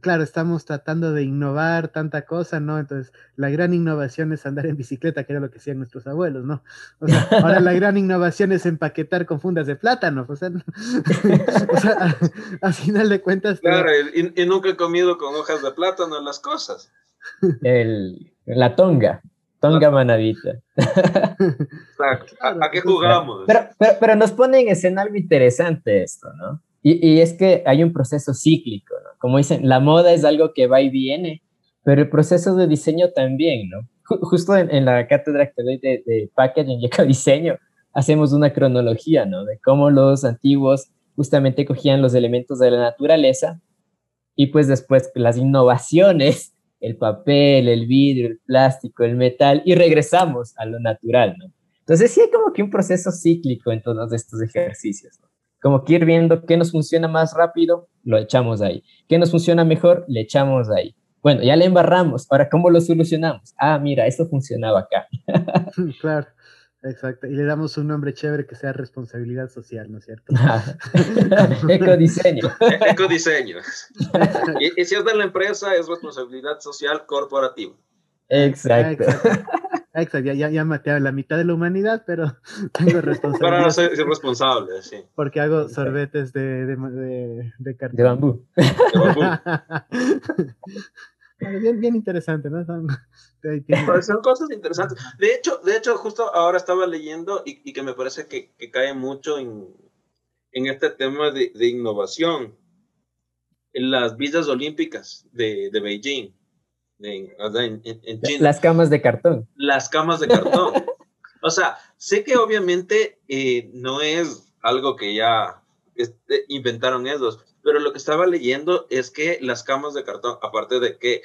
claro, estamos tratando de innovar tanta cosa, ¿no? Entonces, la gran innovación es andar en bicicleta, que era lo que hacían nuestros abuelos, ¿no? O sea, [laughs] ahora la gran innovación es empaquetar con fundas de plátano, o sea, [laughs] o sea a, final de cuentas... Claro, y, nunca he comido con hojas de plátano las cosas. El, la tonga. Tonga manadita. Exacto. ¿A, qué jugamos? Pero, pero, pero, nos pone en escena algo interesante esto, ¿no? Y, y, es que hay un proceso cíclico, ¿no? Como dicen, la moda es algo que va y viene, pero el proceso de diseño también, ¿no? justo en, la cátedra que doy de, de packaging y [laughs] ecodiseño, hacemos una cronología, ¿no? De cómo los antiguos justamente cogían los elementos de la naturaleza y pues después las innovaciones, el papel, el vidrio, el plástico, el metal, y regresamos a lo natural, ¿no? Entonces sí hay como que un proceso cíclico en todos estos ejercicios, ¿no? Como que ir viendo qué nos funciona más rápido, lo echamos ahí. ¿Qué nos funciona mejor? Le echamos ahí. Bueno, ya le embarramos. Ahora, ¿cómo lo solucionamos? Ah, mira, esto funcionaba acá. [laughs] [laughs] claro, exacto. Y le damos un nombre chévere que sea responsabilidad social, ¿no es cierto? [laughs] Ecodiseño. E-, ecodiseño. y, y si es de la empresa, es responsabilidad social corporativa. Exacto. Exacto, ya, ya, ya maté a la mitad de la humanidad, pero [laughs] tengo responsabilidad. Para no ser, responsable, sí. Porque hago sorbetes de, de, de, de cartón. De bambú. De bambú. [laughs] bien, bien interesante, ¿no? Son, son, cosas interesantes. De hecho, de hecho, justo ahora estaba leyendo y, y que me parece que, que, cae mucho en, en este tema de, de innovación. En las villas olímpicas de, de Beijing en, China. Las camas de cartón. Las camas de cartón. o sea, sé que obviamente eh, no es algo que ya este, inventaron ellos, pero lo que estaba leyendo es que las camas de cartón, aparte de que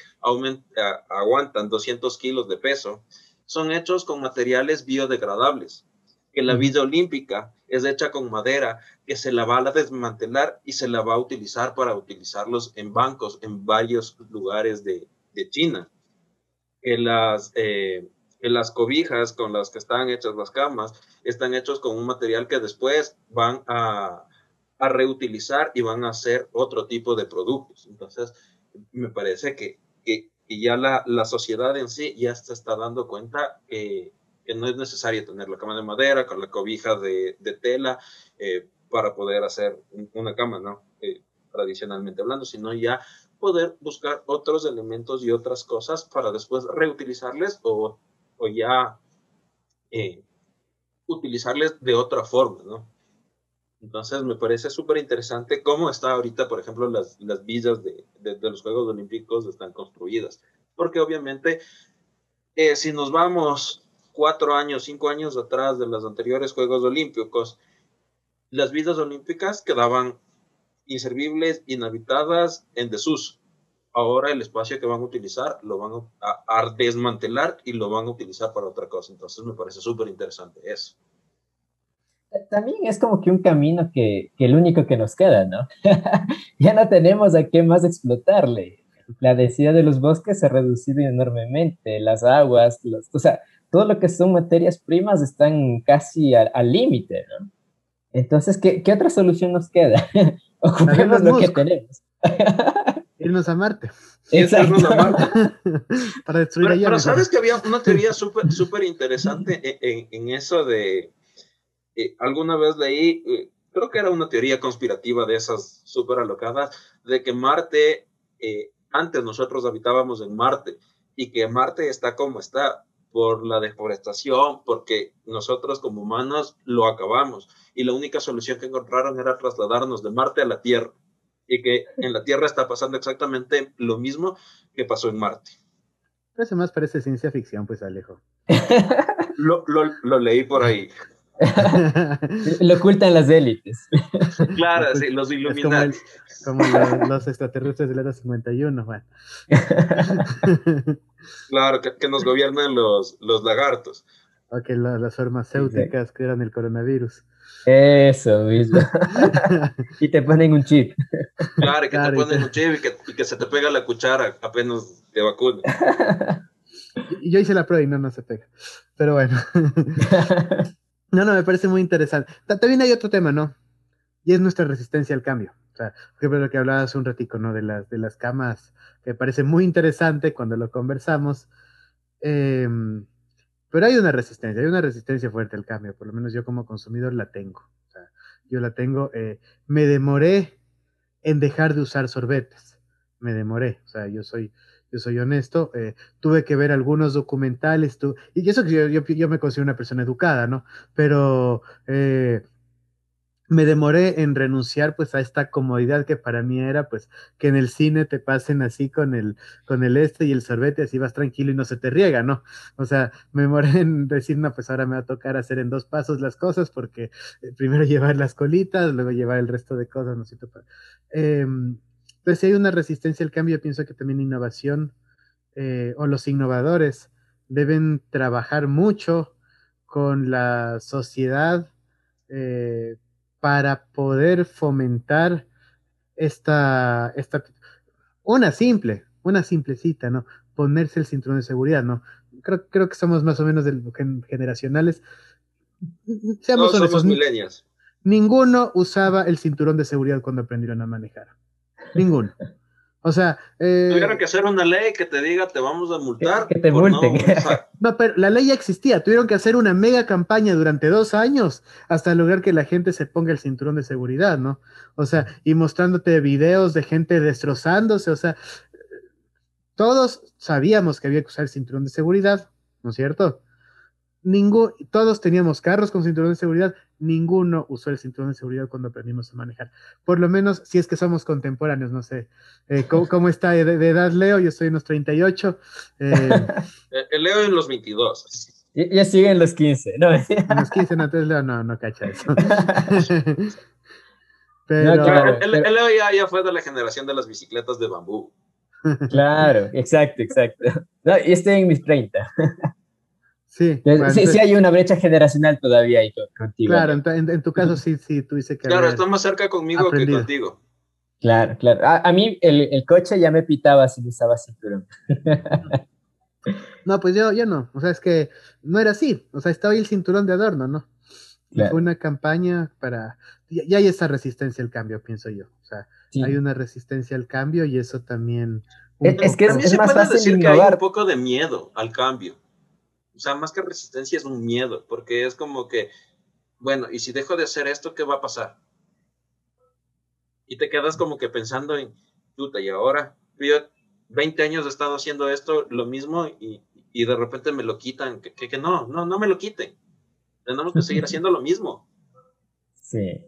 aguantan 200 kilos de peso, son hechos con materiales biodegradables. Que la vida olímpica es hecha con madera que se la va a desmantelar y se la va a utilizar para utilizarlos en bancos en varios lugares de, de China, que las, eh, las cobijas con las que están hechas las camas están hechos con un material que después van a, reutilizar y van a hacer otro tipo de productos. Entonces, me parece que, que, ya la, la, sociedad en sí ya se está dando cuenta que, que, no es necesario tener la cama de madera con la cobija de, de tela eh, para poder hacer una cama, ¿no? Eh, tradicionalmente hablando, sino ya poder buscar otros elementos y otras cosas para después reutilizarles o, o ya eh, utilizarles de otra forma, ¿no? Entonces me parece súper interesante cómo está ahorita, por ejemplo, las, las villas de, de, los Juegos Olímpicos están construidas. Porque obviamente, eh, si nos vamos cuatro años, cinco años atrás de los anteriores Juegos Olímpicos, las villas olímpicas quedaban inservibles, inhabitadas, en desuso. Ahora el espacio que van a utilizar lo van a, desmantelar y lo van a utilizar para otra cosa. Entonces me parece súper interesante eso. También es como que un camino que, que el único que nos queda, ¿no? [laughs] ya no tenemos a qué más explotarle. La densidad de los bosques se ha reducido enormemente, las aguas, los, o sea, todo lo que son materias primas están casi al límite, ¿no? Entonces, ¿qué, ¿qué, otra solución nos queda? [laughs] Ocupemos lo que tenemos. [laughs] Irnos a Marte. Irnos a Marte. [laughs] Para destruir pero, pero sabes que había una teoría [laughs] súper super interesante en, en, eso de. Eh, alguna vez leí, eh, creo que era una teoría conspirativa de esas súper alocadas, de que Marte, eh, antes nosotros habitábamos en Marte y que Marte está como está por la deforestación, porque nosotros como humanos lo acabamos y la única solución que encontraron era trasladarnos de Marte a la Tierra y que en la Tierra está pasando exactamente lo mismo que pasó en Marte. Eso más parece ciencia ficción, pues Alejo. [laughs] lo, lo, lo leí por ahí. [laughs] lo ocultan las élites. Claro, sí, los iluminados. Como, los, extraterrestres del era 51, bueno. [laughs] Claro, que, nos gobiernan los, los lagartos. O que las farmacéuticas que eran el coronavirus. Eso mismo. [laughs] y te ponen un chip. Claro, que te ponen un chip y que, y que, se te pega la cuchara apenas te vacunan. [laughs] Y yo hice la prueba y no, no se pega. Pero bueno. [laughs] No, no, me parece muy interesante. También hay otro tema, ¿no? y es nuestra resistencia al cambio. O sea, por ejemplo, lo que hablabas hace un ratico, ¿no? De las, de las camas, que me parece muy interesante cuando lo conversamos. Em, pero hay una resistencia, hay una resistencia fuerte al cambio, por lo menos yo como consumidor la tengo. Yo la tengo. Eh, me demoré en dejar de usar sorbetes, me demoré. O sea, yo soy, yo soy honesto, eh, tuve que ver algunos documentales, y eso que yo, yo, me considero una persona educada, ¿no? Pero eh, me demoré en renunciar pues a esta comodidad que para mí era pues que en el cine te pasen así con el con el este y el sorbete así vas tranquilo y no se te riega, ¿no? O sea, me demoré [laughs] en decir, no, pues ahora me va a tocar hacer en dos pasos las cosas porque eh, primero [laughs] llevar las colitas, luego llevar el resto de cosas, ¿no cierto? Eh, pues si hay una resistencia al cambio, pienso que también innovación eh, o los innovadores deben trabajar mucho con la sociedad eh, para poder fomentar esta, esta, una simple, una simplecita, ¿no? Ponerse el cinturón de seguridad, ¿no? Creo, creo que somos más o menos generacionales. Seamos somos millennials. Ninguno usaba el cinturón de seguridad cuando aprendieron a manejar. Ninguno. [laughs] O sea, eh, tuvieron que hacer una ley que te diga te vamos a multar. Que te multen. [laughs] No, pero la ley ya existía. Tuvieron que hacer una mega campaña durante dos años hasta lograr que la gente se ponga el cinturón de seguridad, ¿no? O sea, y mostrándote videos de gente destrozándose. O sea, todos sabíamos que había que usar el cinturón de seguridad, ¿no es cierto? Ningún, todos teníamos carros con cinturón de seguridad, ninguno usó el cinturón de seguridad cuando aprendimos a manejar. Por lo menos, si es que somos contemporáneos, no sé. Eh, ¿cómo, [laughs] está de, edad Leo? Yo estoy en los 38. [laughs] Eh, eh, Leo en los 22. Ya, sigue en los 15, ¿no? en los 15, no, entonces Leo no, no cacha eso. [laughs] pero, el, Leo ya, ya, fue de la generación de las bicicletas de bambú. Claro, exacto, exacto. No, y estoy en mis 30. Sí, sí, sí, hay una brecha generacional todavía ahí contigo. Claro, en, tu caso sí, sí, tú dices que... Claro, estás más cerca conmigo que contigo. Claro, claro. A, mí el, el, coche ya me pitaba si usaba cinturón. no, pues yo, yo no. O sea, es que no era así. O sea, estaba ahí el cinturón de adorno, ¿no? Fue una campaña para... Ya, hay esa resistencia al cambio, pienso yo. O sea, hay una resistencia al cambio y eso también... Es, que es, más fácil decir que hay un poco de miedo al cambio. O sea, más que resistencia es un miedo, porque es como que, bueno, y si dejo de hacer esto, ¿qué va a pasar? Y te quedas como que pensando en, puta, y ahora, yo 20 años he estado haciendo esto, lo mismo, y, de repente me lo quitan, que, que, no, no, no me lo quiten. Tenemos que seguir [laughs] haciendo lo mismo. Sí.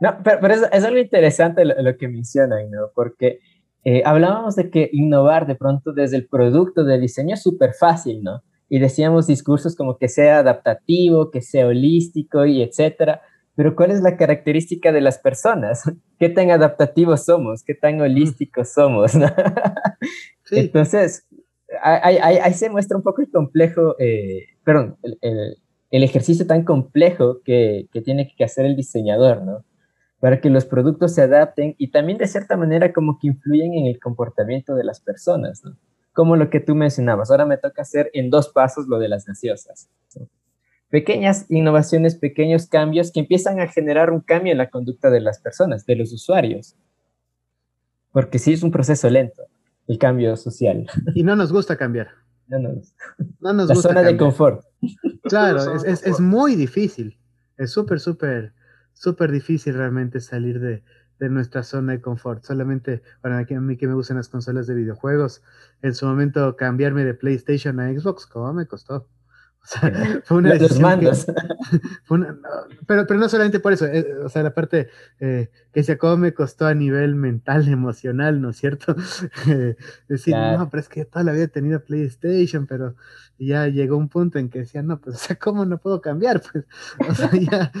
No, pero, es, algo interesante lo, que mencionan, ¿no? Porque eh, hablábamos de que innovar de pronto desde el producto de diseño es súper fácil, ¿no? Y decíamos discursos como que sea adaptativo, que sea holístico y etcétera. Pero ¿cuál es la característica de las personas? [laughs] ¿Qué tan adaptativos somos? ¿Qué tan holísticos somos? [laughs] Entonces, ahí, se muestra un poco el complejo, eh, perdón, el, ejercicio tan complejo que, que tiene que hacer el diseñador, ¿no? Para que los productos se adapten y también de cierta manera como que influyen en el comportamiento de las personas, ¿no? Como lo que tú mencionabas. Ahora me toca hacer en dos pasos lo de las gaseosas. Pequeñas innovaciones, pequeños cambios que empiezan a generar un cambio en la conducta de las personas, de los usuarios. Porque sí es un proceso lento, el cambio social. Y no nos gusta cambiar. No nos, no nos la zona de confort. Claro, es, es, es muy difícil. Es súper, súper, súper difícil realmente salir de, de nuestra zona de confort. Solamente, para mí que me gustan las consolas de videojuegos, en su momento cambiarme de PlayStation a Xbox, ¿cómo me costó? [laughs] O sea, [laughs] fue una Los mandos. [laughs] pero, pero no solamente por eso, eh, o sea, la parte eh, que decía cómo me costó a nivel mental, emocional, ¿no es cierto? decir, no, pero es que toda la vida he tenido PlayStation, pero ya llegó un punto en que decía, no, pues, o sea, ¿cómo no puedo cambiar? Pues, o sea, ya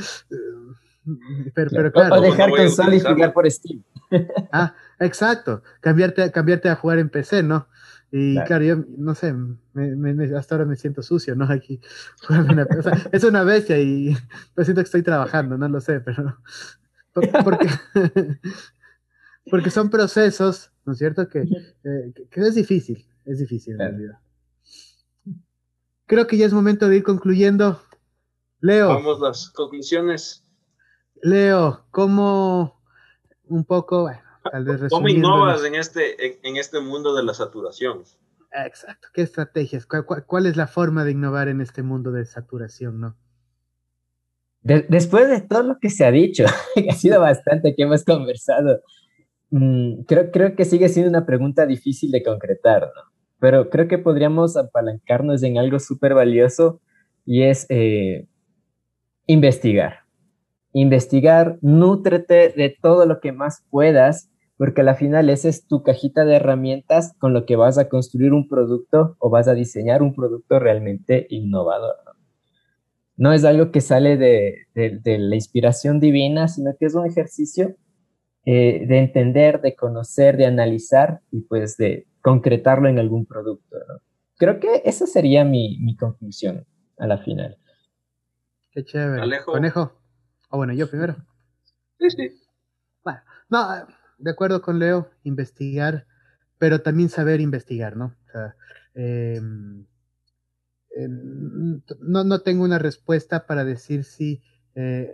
[laughs] pero, pero claro. O dejar consola y jugar por Steam. [laughs] Ah, exacto. Cambiarte, cambiarte a jugar en PC, ¿no? Y claro, yo no sé, hasta ahora me siento sucio, ¿no? Aquí. es una bestia y [laughs] pues siento que estoy trabajando, no lo sé, pero. Porque, porque son procesos, ¿no es cierto? Que, eh, que es difícil, es difícil en realidad. Creo que ya es momento de ir concluyendo. Leo. Vamos las conclusiones Leo, ¿cómo un poco, bueno, tal vez ¿Cómo innovas en este, en, este mundo de la saturación? Exacto, ¿qué estrategias? ¿Cuál, es la forma de innovar en este mundo de saturación, no? después de todo lo que se ha dicho, [laughs] ha sido bastante que hemos conversado, mm, creo, creo que sigue siendo una pregunta difícil de concretar, ¿no? Pero creo que podríamos apalancarnos en algo súper valioso y es eh, investigar investigar, nútrete de todo lo que más puedas, porque al final esa es tu cajita de herramientas con lo que vas a construir un producto o vas a diseñar un producto realmente innovador. No, es algo que sale de, la inspiración divina, sino que es un ejercicio eh, de entender, de conocer, de analizar y pues de concretarlo en algún producto. Creo que esa sería mi, mi conclusión a la final. Qué chévere. Alejo. Conejo. O bueno, yo primero. Sí, sí. Bueno, no, de acuerdo con Leo, investigar, pero también saber investigar, ¿no? O sea, em, no, no, tengo una respuesta para decir si eh,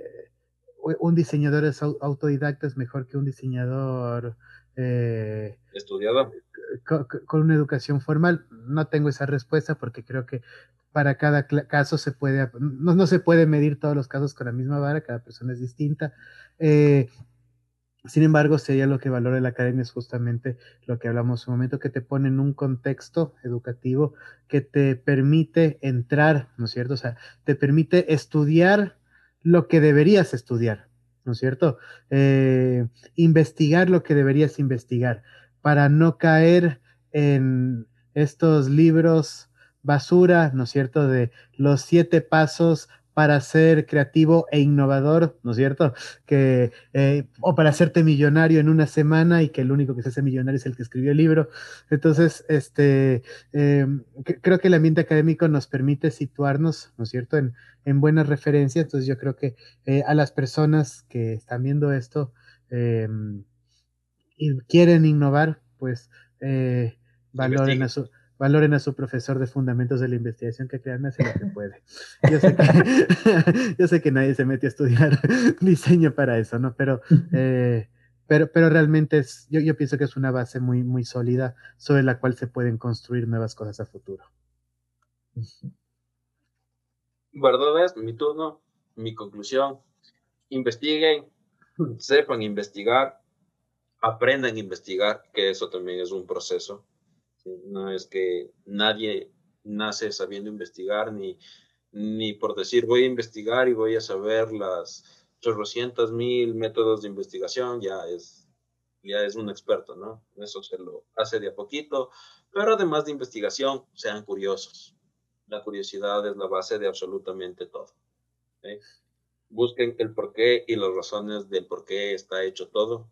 un diseñador es autodidacta es mejor que un diseñador eh, estudiado con, una educación formal. No tengo esa respuesta porque creo que para cada caso se puede, no, se puede medir todos los casos con la misma vara, cada persona es distinta. Eh, sin embargo, sería lo que valora la academia, es justamente lo que hablamos un momento, que te pone en un contexto educativo que te permite entrar, ¿no es cierto? O sea, te permite estudiar lo que deberías estudiar, ¿no es cierto? Eh, investigar lo que deberías investigar, para no caer en estos libros basura, ¿no es cierto? De los siete pasos para ser creativo e innovador, ¿no es cierto? Que, eh, o para hacerte millonario en una semana y que el único que se hace millonario es el que escribió el libro. Entonces, este, eh, creo que el ambiente académico nos permite situarnos, ¿no es cierto?, en, en buenas referencias. Entonces, yo creo que eh, a las personas que están viendo esto y quieren innovar, pues valoren a su valoren a su profesor de fundamentos de la investigación, que créanme, hace lo que puede. Yo sé que, [laughs] yo sé que nadie se mete a estudiar [laughs] diseño para eso, ¿no? Pero, eh, pero, pero realmente es, yo, yo, pienso que es una base muy, muy sólida sobre la cual se pueden construir nuevas cosas a futuro. ¿Verdad es? Mi turno, mi conclusión. Investiguen, sepan investigar, aprendan a investigar, que eso también es un proceso no es que nadie nace sabiendo investigar, ni, ni por decir voy a investigar y voy a saber las chorrocientas mil métodos de investigación, ya es, ya es un experto, ¿no? Eso se lo hace de a poquito, pero además de investigación, sean curiosos. La curiosidad es la base de absolutamente todo. Busquen el porqué y las razones del por qué está hecho todo.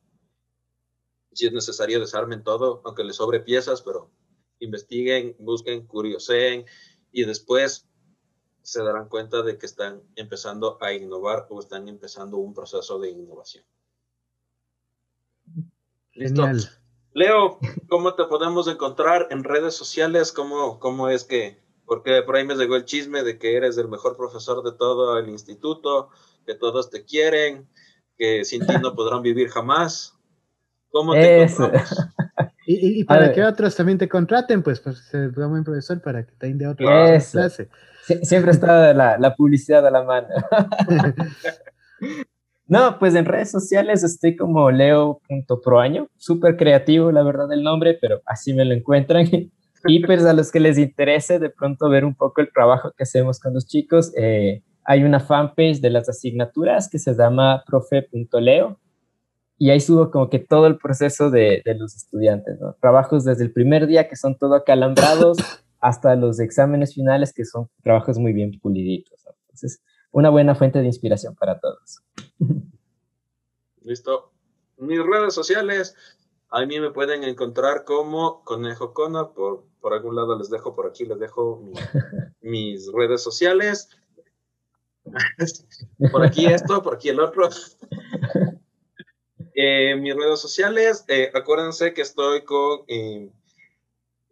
Si es necesario, desarmen todo, aunque les sobre piezas, pero investiguen, busquen, curioseen y después se darán cuenta de que están empezando a innovar o están empezando un proceso de innovación. Listo. Leo, ¿cómo te podemos encontrar en redes sociales? ¿Cómo, ¿Cómo es que, porque por ahí me llegó el chisme de que eres el mejor profesor de todo el instituto, que todos te quieren, que sin ti no podrán vivir jamás? ¿Cómo te encontramos? [laughs] Y, para que otros también te contraten, pues, pues se da buen profesor para que te de otra clase. siempre está la, la, publicidad a la mano. [laughs] no, pues en redes sociales estoy como leo.proaño, súper creativo, la verdad, el nombre, pero así me lo encuentran. y pues a los que les interese de pronto ver un poco el trabajo que hacemos con los chicos, eh, hay una fanpage de las asignaturas que se llama profe.leo y ahí subo como que todo el proceso de, de, los estudiantes, ¿no? Trabajos desde el primer día que son todo acalambrados [laughs] hasta los exámenes finales que son trabajos muy bien puliditos. Entonces, una buena fuente de inspiración para todos. [laughs] Listo. Mis redes sociales, a mí me pueden encontrar como Conejo Cona, por, por algún lado les dejo por aquí, les dejo [laughs] mis redes sociales. por aquí esto, por aquí el otro. Eh, mis redes sociales, eh, acuérdense que estoy con eh,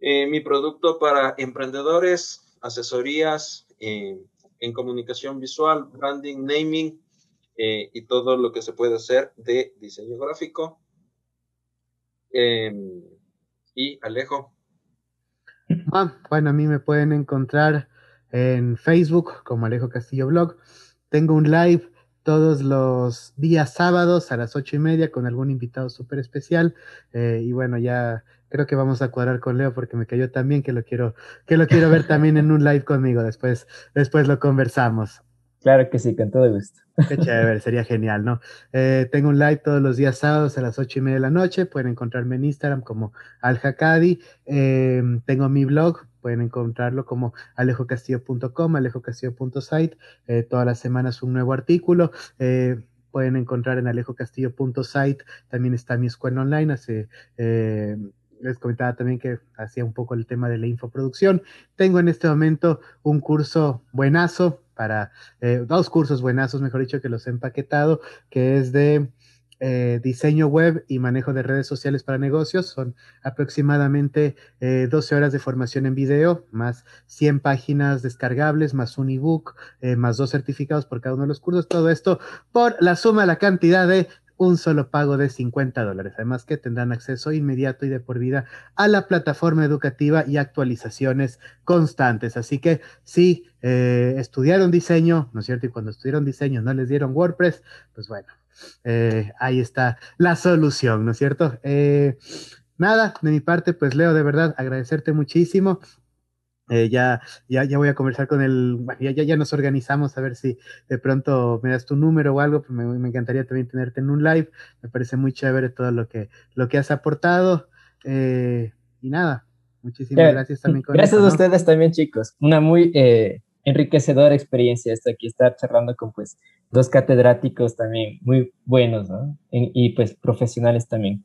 mi producto para emprendedores, asesorías en comunicación visual, branding, naming, eh, y todo lo que se puede hacer de diseño gráfico. Em, y Alejo. Ah, bueno, a mí me pueden encontrar en Facebook como Alejo Castillo Blog. Tengo un live todos los días sábados a las ocho y media con algún invitado súper especial. Eh, y bueno, ya creo que vamos a cuadrar con Leo porque me cayó también que lo quiero, que lo quiero ver también en un live conmigo. Después, después lo conversamos. Claro que sí, con todo gusto. Qué chévere, sería genial, ¿no? Eh, tengo un live todos los días sábados a las ocho y media de la noche. Pueden encontrarme en Instagram como Al eh, tengo mi blog, pueden encontrarlo como alejocastillo.com, alejocastillo.site. Eh, todas las semanas un nuevo artículo. Eh, pueden encontrar en alejocastillo.site. También está mi escuela online. Hace, eh, les comentaba también que hacía un poco el tema de la infoproducción. Tengo en este momento un curso buenazo para, dos cursos buenazos, mejor dicho, que los he empaquetado, que es de eh, diseño web y manejo de redes sociales para negocios. Son aproximadamente 12 eh, horas de formación en video, más 100 páginas descargables, más un ebook, eh, más dos certificados por cada uno de los cursos. Todo esto por la suma, la cantidad de un solo pago de 50 dólares. Además que tendrán acceso inmediato y de por vida a la plataforma educativa y actualizaciones constantes. Así que si estudiaron diseño, ¿no es cierto? Y cuando estudiaron diseño no les dieron WordPress, pues bueno, eh, ahí está la solución, ¿no es cierto? Eh, nada, de mi parte, pues Leo, de verdad, agradecerte muchísimo. Eh, ya, ya, ya voy a conversar con el, ya, ya, ya, nos organizamos a ver si de pronto me das tu número o algo, pues me, encantaría también tenerte en un live, me parece muy chévere todo lo que, lo que has aportado y nada, muchísimas gracias también. gracias a ustedes también chicos, una muy enriquecedora experiencia esto aquí, estar charlando con pues dos catedráticos también muy buenos, ¿no? y pues profesionales también.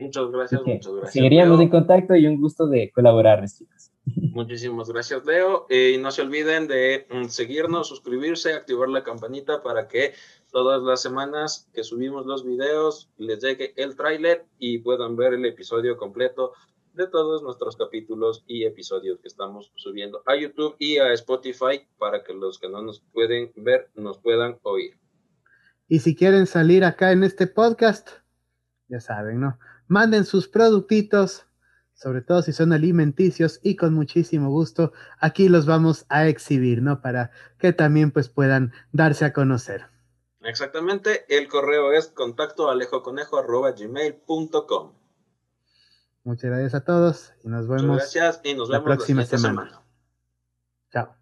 Muchas gracias, muchas gracias. Seguiríamos en contacto y un gusto de colaborar, chicos. [laughs] Muchísimas gracias, Leo. y no se olviden de mm, seguirnos, suscribirse, activar la campanita para que todas las semanas que subimos los videos les llegue el tráiler y puedan ver el episodio completo de todos nuestros capítulos y episodios que estamos subiendo a YouTube y a Spotify para que los que no nos pueden ver nos puedan oír. Y si quieren salir acá en este podcast, ya saben, ¿no? Manden sus productitos, sobre todo si son alimenticios y con muchísimo gusto, aquí los vamos a exhibir, ¿no? Para que también pues puedan darse a conocer. Exactamente, el correo es contacto alejoconejo.gmail.com. Muchas gracias a todos y nos vemos, gracias y nos la próxima semana. Chao.